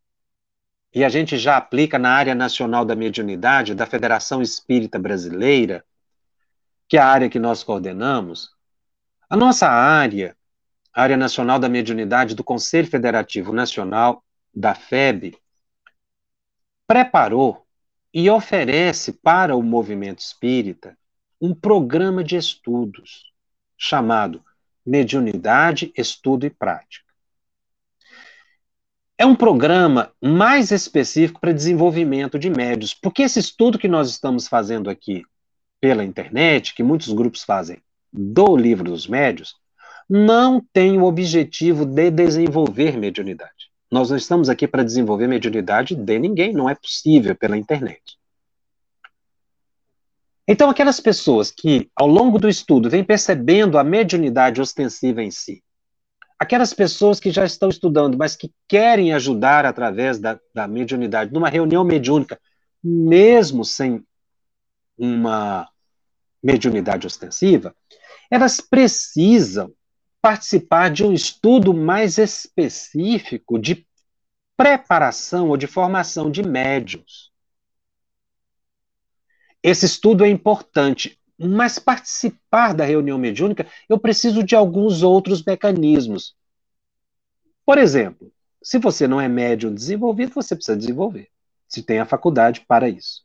e a gente já aplica na área nacional da mediunidade da Federação Espírita Brasileira, que é a área que nós coordenamos, a nossa área, a área nacional da mediunidade do Conselho Federativo Nacional da FEB, preparou e oferece para o movimento espírita um programa de estudos chamado Mediunidade, Estudo e Prática é um programa mais específico para desenvolvimento de médios, porque esse estudo que nós estamos fazendo aqui pela internet, que muitos grupos fazem do livro dos médios, não tem o objetivo de desenvolver mediunidade. Nós não estamos aqui para desenvolver mediunidade de ninguém, não é possível pela internet. Então, aquelas pessoas que, ao longo do estudo, vêm percebendo a mediunidade ostensiva em si, aquelas pessoas que já estão estudando, mas que querem ajudar através da, da mediunidade, numa reunião mediúnica, mesmo sem uma mediunidade ostensiva, elas precisam participar de um estudo mais específico de preparação ou de formação de médios. Esse estudo é importante, mas participar da reunião mediúnica, eu preciso de alguns outros mecanismos. Por exemplo, se você não é médium desenvolvido, você precisa desenvolver. Se tem a faculdade para isso.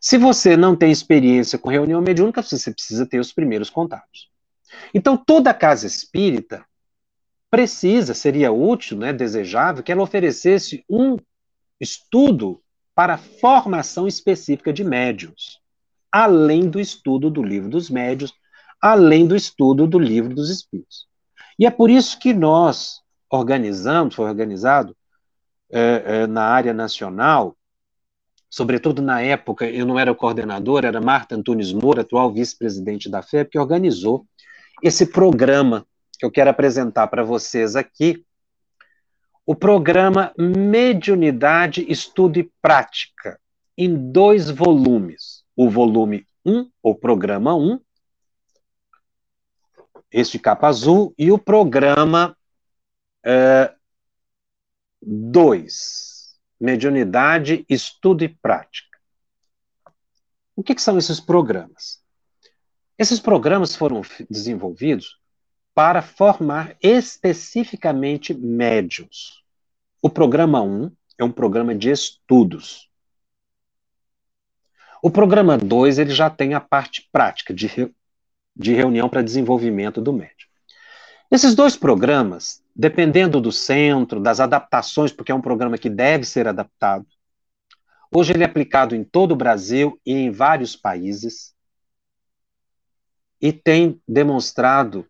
Se você não tem experiência com reunião mediúnica, você precisa ter os primeiros contatos. Então, toda casa espírita precisa, seria útil, né, desejável, que ela oferecesse um estudo para formação específica de médiums, além do estudo do livro dos médios, além do estudo do livro dos espíritos. E é por isso que nós organizamos, foi organizado é, é, na área nacional, sobretudo na época, eu não era o coordenador, era Marta Antunes Moura, atual vice-presidente da FEB, que organizou esse programa que eu quero apresentar para vocês aqui, o programa Mediunidade, Estudo e Prática, em dois volumes. O volume 1, o programa 1, este capa azul, e o programa 2, é, mediunidade, estudo e prática. O que, que são esses programas? Esses programas foram desenvolvidos para formar especificamente médios. O programa 1 é um programa de estudos. O programa 2 ele já tem a parte prática de, de reunião para desenvolvimento do médium. Esses dois programas, dependendo do centro, das adaptações, porque é um programa que deve ser adaptado, hoje ele é aplicado em todo o Brasil e em vários países, e tem demonstrado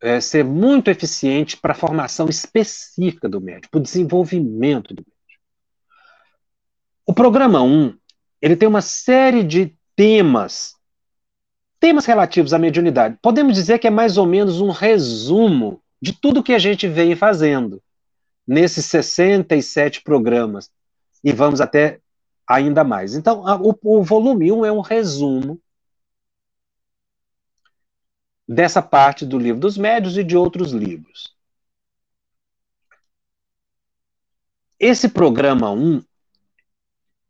é, ser muito eficiente para a formação específica do médico, para o desenvolvimento do médico. O programa 1, ele tem uma série de temas Temas relativos à mediunidade. Podemos dizer que é mais ou menos um resumo de tudo que a gente vem fazendo nesses 67 programas. E vamos até ainda mais. Então, a, o, o volume 1 é um resumo dessa parte do livro dos médios e de outros livros. Esse programa 1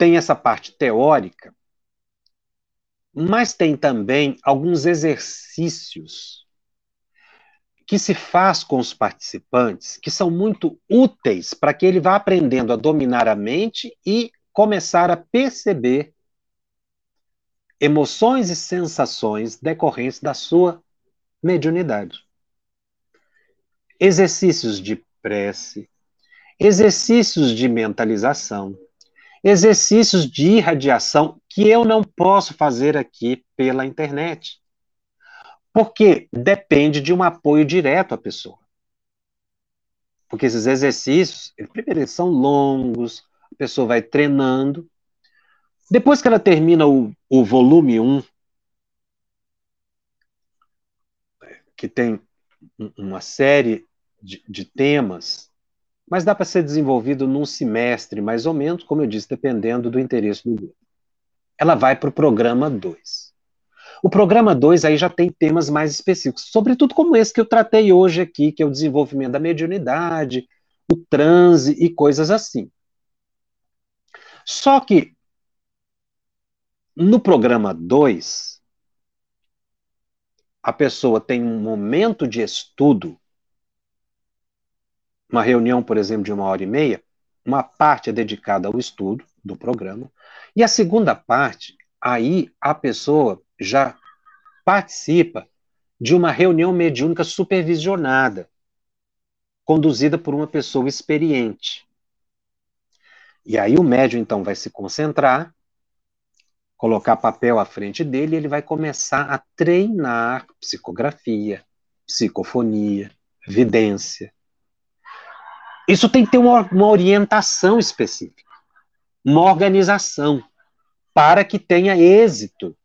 tem essa parte teórica mas tem também alguns exercícios que se faz com os participantes que são muito úteis para que ele vá aprendendo a dominar a mente e começar a perceber emoções e sensações decorrentes da sua mediunidade. Exercícios de prece, exercícios de mentalização, exercícios de irradiação que eu não posso fazer aqui pela internet. Porque depende de um apoio direto à pessoa. Porque esses exercícios, primeiro, eles são longos, a pessoa vai treinando. Depois que ela termina o, o volume 1, que tem uma série de, de temas mas dá para ser desenvolvido num semestre, mais ou menos, como eu disse, dependendo do interesse do grupo. Ela vai para o programa 2. O programa 2 aí já tem temas mais específicos, sobretudo como esse que eu tratei hoje aqui, que é o desenvolvimento da mediunidade, o transe e coisas assim. Só que no programa 2, a pessoa tem um momento de estudo uma reunião, por exemplo, de uma hora e meia, uma parte é dedicada ao estudo do programa, e a segunda parte, aí a pessoa já participa de uma reunião mediúnica supervisionada, conduzida por uma pessoa experiente. E aí o médium, então, vai se concentrar, colocar papel à frente dele, e ele vai começar a treinar psicografia, psicofonia, vidência, Isso tem que ter uma, uma orientação específica, uma organização, para que tenha êxito.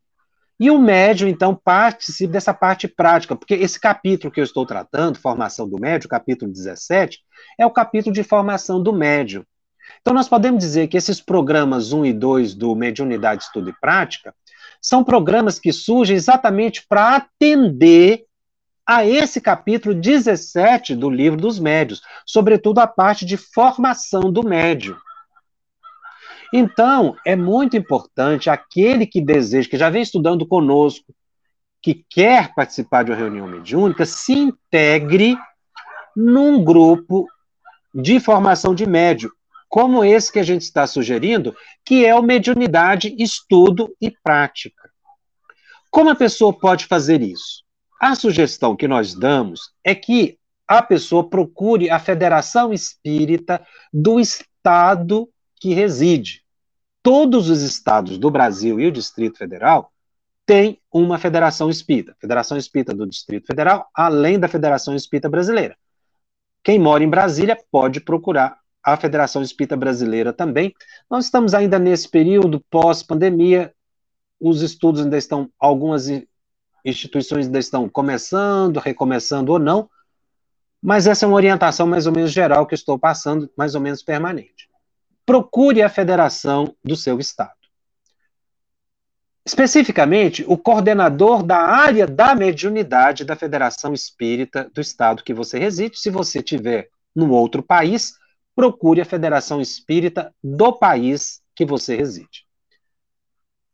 E o médium, então, participa dessa parte prática, porque esse capítulo que eu estou tratando, Formação do Médium, capítulo 17, é o capítulo de formação do médium. Então, nós podemos dizer que esses programas 1 e 2 do Mediunidade, Estudo e Prática são programas que surgem exatamente para atender a esse capítulo 17 do Livro dos Médios, sobretudo a parte de formação do médium. Então, é muito importante aquele que deseja, que já vem estudando conosco, que quer participar de uma reunião mediúnica, se integre num grupo de formação de médium, como esse que a gente está sugerindo, que é o mediunidade, estudo e prática. Como a pessoa pode fazer isso? A sugestão que nós damos é que a pessoa procure a Federação Espírita do estado que reside. Todos os estados do Brasil e o Distrito Federal têm uma Federação Espírita. Federação Espírita do Distrito Federal, além da Federação Espírita Brasileira. Quem mora em Brasília pode procurar a Federação Espírita Brasileira também. Nós estamos ainda nesse período pós-pandemia, os estudos ainda estão, algumas instituições ainda estão começando, recomeçando ou não, mas essa é uma orientação mais ou menos geral que estou passando, mais ou menos permanente. Procure a federação do seu estado. Especificamente, o coordenador da área da mediunidade da Federação Espírita do estado que você reside. Se você tiver no outro país, procure a Federação Espírita do país que você reside.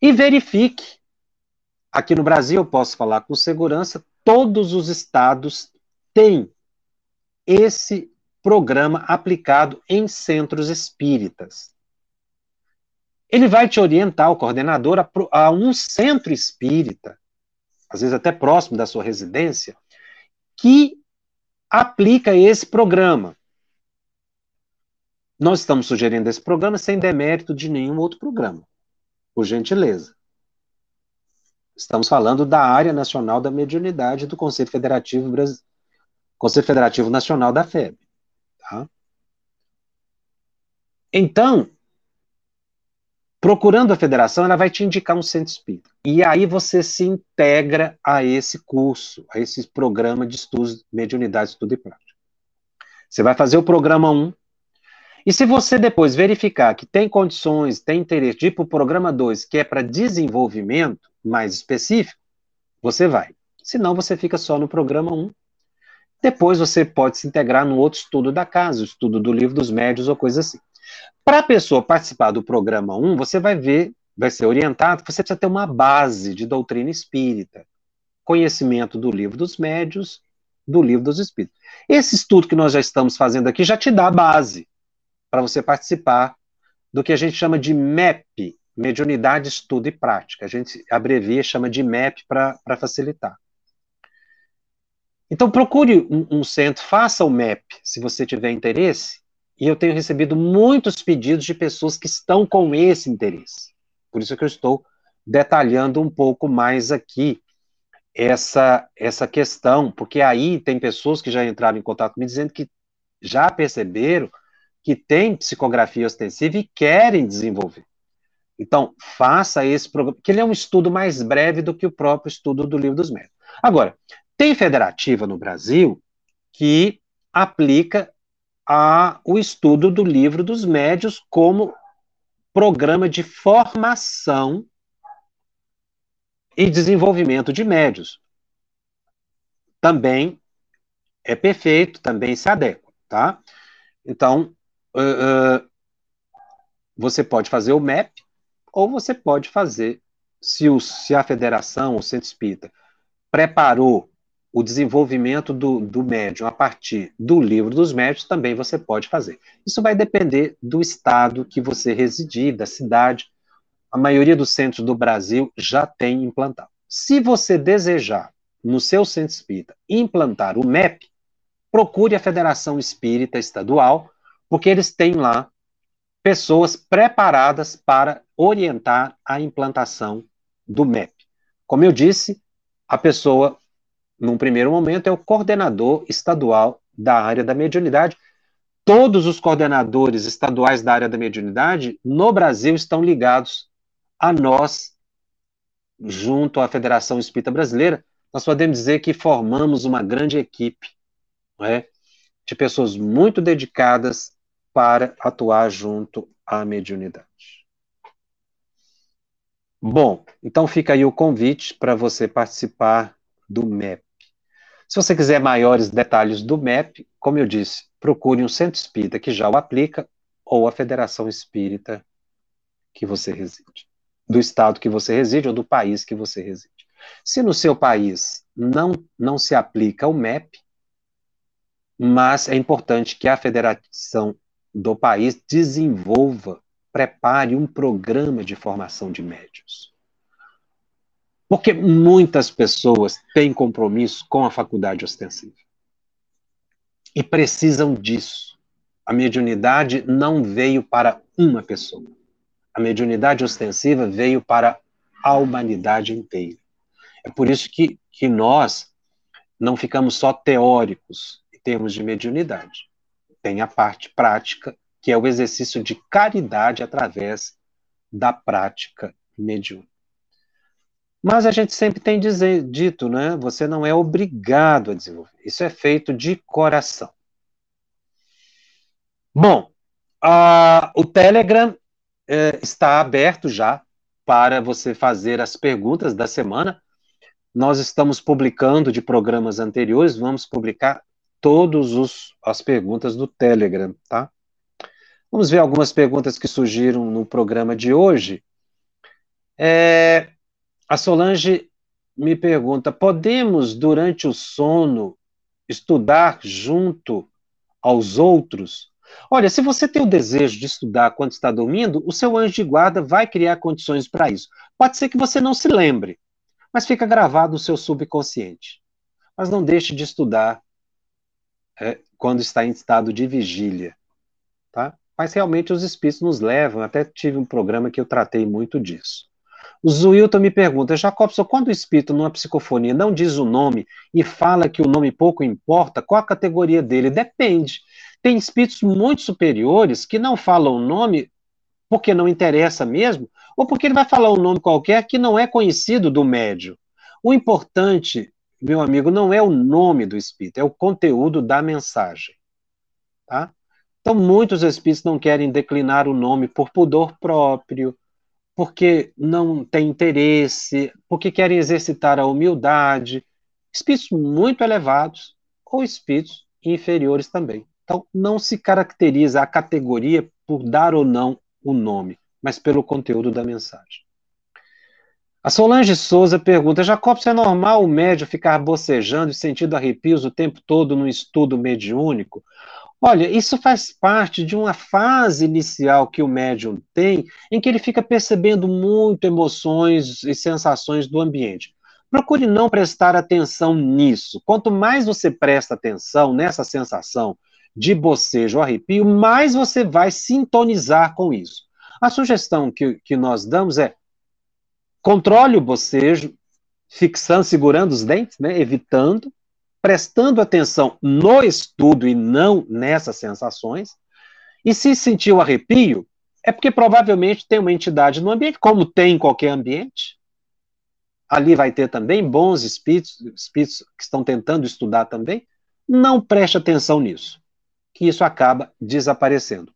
E verifique. Aqui no Brasil, eu posso falar com segurança, todos os estados têm esse programa aplicado em centros espíritas. Ele vai te orientar, o coordenador, a, a um centro espírita, às vezes até próximo da sua residência, que aplica esse programa. Nós estamos sugerindo esse programa sem demérito de nenhum outro programa, por gentileza. Estamos falando da área nacional da mediunidade do Conselho Federativo Brasil, Conselho Federativo Nacional da FEB. Tá? Então, procurando a federação, ela vai te indicar um centro espírita. E aí você se integra a esse curso, a esse programa de estudos, mediunidade, estudo e prática. Você vai fazer o programa 1, e se você depois verificar que tem condições, tem interesse para o programa 2, que é para desenvolvimento mais específico, você vai. Se não, você fica só no programa 1. Depois você pode se integrar no outro estudo da casa, o estudo do livro dos médios ou coisa assim. Para a pessoa participar do programa 1, você vai ver, vai ser orientado, você precisa ter uma base de doutrina espírita, conhecimento do livro dos médios, do livro dos espíritos. Esse estudo que nós já estamos fazendo aqui já te dá a base para você participar do que a gente chama de MEP, Mediunidade, Estudo e Prática. A gente abrevia, chama de MEP para facilitar. Então, procure um, um, centro, faça o MEP, se você tiver interesse, e eu tenho recebido muitos pedidos de pessoas que estão com esse interesse. Por isso que eu estou detalhando um pouco mais aqui essa, essa questão, porque aí tem pessoas que já entraram em contato me dizendo que já perceberam que têm psicografia ostensiva e querem desenvolver. Então, faça esse programa, que ele é um estudo mais breve do que o próprio estudo do livro dos médicos. Agora, tem federativa no Brasil que aplica a, o estudo do livro dos médios como programa de formação e desenvolvimento de médios. Também é perfeito, também se adequa, tá? Então, uh, você pode fazer o MEP, ou você pode fazer, se, o, se a federação, o centro espírita, preparou o desenvolvimento do, do médium a partir do livro dos médios, também você pode fazer. Isso vai depender do estado que você residir, da cidade. A maioria dos centros do Brasil já tem implantado. Se você desejar, no seu centro espírita, implantar o MEP, procure a Federação Espírita Estadual, porque eles têm lá pessoas preparadas para orientar a implantação do MEP. Como eu disse, a pessoa, num primeiro momento, é o coordenador estadual da área da mediunidade, todos os coordenadores estaduais da área da mediunidade no Brasil estão ligados a nós, junto à Federação Espírita Brasileira. Nós podemos dizer que formamos uma grande equipe é, de pessoas muito dedicadas para atuar junto à mediunidade. Bom, então fica aí o convite para você participar do MEP. Se você quiser maiores detalhes do MEP, como eu disse, procure um centro espírita que já o aplica ou a Federação Espírita que você reside, do estado que você reside ou do país que você reside. Se no seu país não, não se aplica o MEP, mas é importante que a federação do país desenvolva, prepare um programa de formação de médios. Porque muitas pessoas têm compromisso com a faculdade ostensiva. E precisam disso. A mediunidade não veio para uma pessoa. A mediunidade ostensiva veio para a humanidade inteira. É por isso que, que nós não ficamos só teóricos em termos de mediunidade. Tem a parte prática, que é o exercício de caridade através da prática mediúnica. Mas a gente sempre tem dizer, dito, né? Você não é obrigado a desenvolver. Isso é feito de coração. Bom, uh, o Telegram uh, está aberto já para você fazer as perguntas da semana. Nós estamos publicando de programas anteriores, vamos publicar todas as perguntas do Telegram, tá? Vamos ver algumas perguntas que surgiram no programa de hoje. É, a Solange me pergunta: podemos, durante o sono, estudar junto aos outros? Olha, se você tem o desejo de estudar quando está dormindo, o seu anjo de guarda vai criar condições para isso. Pode ser que você não se lembre, mas fica gravado no seu subconsciente. Mas não deixe de estudar é, quando está em estado de vigília, tá? Mas realmente os espíritos nos levam. Até tive um programa que eu tratei muito disso. O Zuilton me pergunta, Jacobson, quando o espírito numa psicofonia não diz o nome e fala que o nome pouco importa, qual a categoria dele? Depende. Tem espíritos muito superiores que não falam o nome porque não interessa mesmo, ou porque ele vai falar um nome qualquer que não é conhecido do médio. O importante, meu amigo, não é o nome do espírito, é o conteúdo da mensagem. Tá? Então, muitos espíritos não querem declinar o nome por pudor próprio, porque não têm interesse, porque querem exercitar a humildade, espíritos muito elevados ou espíritos inferiores também. Então, não se caracteriza a categoria por dar ou não o nome, mas pelo conteúdo da mensagem. A Solange Souza pergunta: Jacob, se é normal o médium ficar bocejando e sentindo arrepios o tempo todo no estudo mediúnico? Olha, isso faz parte de uma fase inicial que o médium tem, em que ele fica percebendo muito emoções e sensações do ambiente. Procure não prestar atenção nisso. Quanto mais você presta atenção nessa sensação de bocejo ou arrepio, mais você vai sintonizar com isso. A sugestão que, que nós damos é controle o bocejo, fixando, segurando os dentes, né, evitando, prestando atenção no estudo e não nessas sensações. E se sentir o arrepio, é porque provavelmente tem uma entidade no ambiente, como tem em qualquer ambiente. Ali vai ter também bons espíritos, espíritos que estão tentando estudar também. Não preste atenção nisso, que isso acaba desaparecendo.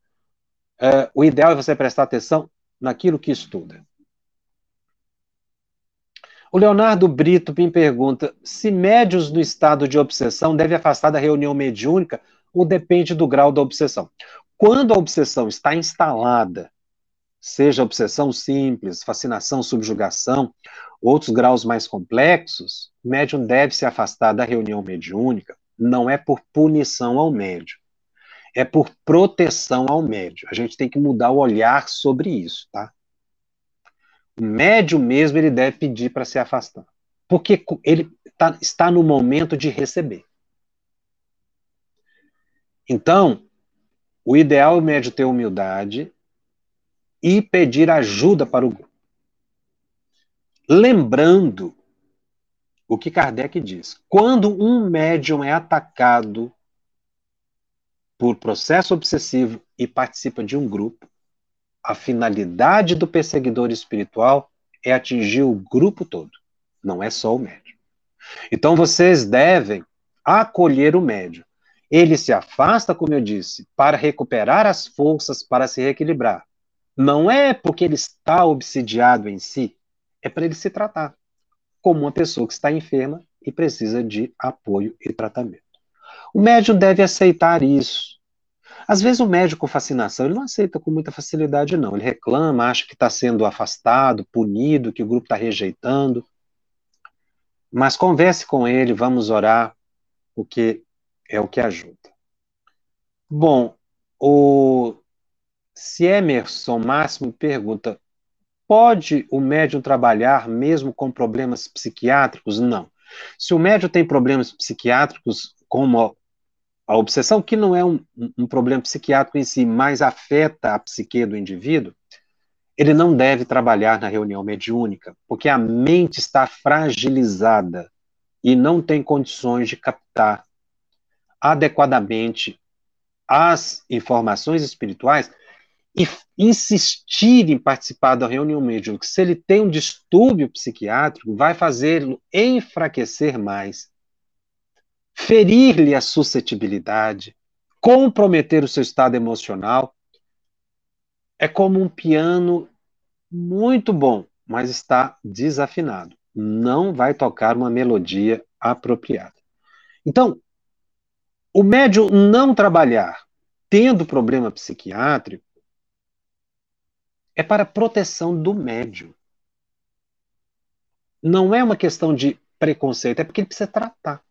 É, o ideal é você prestar atenção naquilo que estuda. O Leonardo Brito me pergunta se médios no estado de obsessão devem afastar da reunião mediúnica ou depende do grau da obsessão. Quando a obsessão está instalada, seja obsessão simples, fascinação, subjugação, outros graus mais complexos, o médium deve se afastar da reunião mediúnica, não é por punição ao médium, é por proteção ao médium. A gente tem que mudar o olhar sobre isso, tá? O médium mesmo ele deve pedir para se afastar, porque ele tá, está no momento de receber. Então, o ideal é o médium ter humildade e pedir ajuda para o grupo. Lembrando o que Kardec diz: quando um médium é atacado por processo obsessivo e participa de um grupo, a finalidade do perseguidor espiritual é atingir o grupo todo, não é só o médium. Então vocês devem acolher o médium. Ele se afasta, como eu disse, para recuperar as forças para se reequilibrar. Não é porque ele está obsidiado em si, é para ele se tratar como uma pessoa que está enferma e precisa de apoio e tratamento. O médium deve aceitar isso. Às vezes o médico com fascinação, ele não aceita com muita facilidade, não. Ele reclama, acha que está sendo afastado, punido, que o grupo está rejeitando. Mas converse com ele, vamos orar, porque é o que ajuda. Bom, o se Emerson Máximo pergunta: pode o médium trabalhar mesmo com problemas psiquiátricos? Não. Se o médium tem problemas psiquiátricos, como a obsessão, que não é um, um problema psiquiátrico em si, mas afeta a psique do indivíduo, ele não deve trabalhar na reunião mediúnica, porque a mente está fragilizada e não tem condições de captar adequadamente as informações espirituais e insistir em participar da reunião mediúnica, se ele tem um distúrbio psiquiátrico, vai fazê-lo enfraquecer mais, ferir-lhe a suscetibilidade, comprometer o seu estado emocional é como um piano muito bom, mas está desafinado. Não vai tocar uma melodia apropriada. Então, o médium não trabalhar tendo problema psiquiátrico é para proteção do médium. Não é uma questão de preconceito, é porque ele precisa tratar.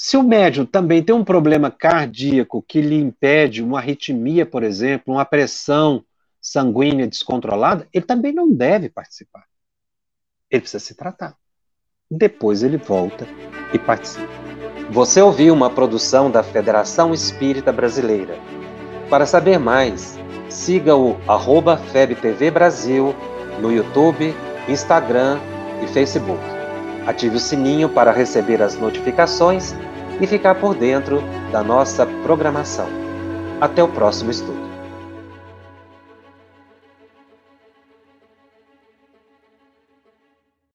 Se o médium também tem um problema cardíaco que lhe impede uma arritmia, por exemplo, uma pressão sanguínea descontrolada, ele também não deve participar. Ele precisa se tratar. Depois ele volta e participa. Você ouviu uma produção da Federação Espírita Brasileira. Para saber mais, siga o arroba FebTV Brasil no YouTube, Instagram e Facebook. Ative o sininho para receber as notificações e ficar por dentro da nossa programação. Até o próximo estudo.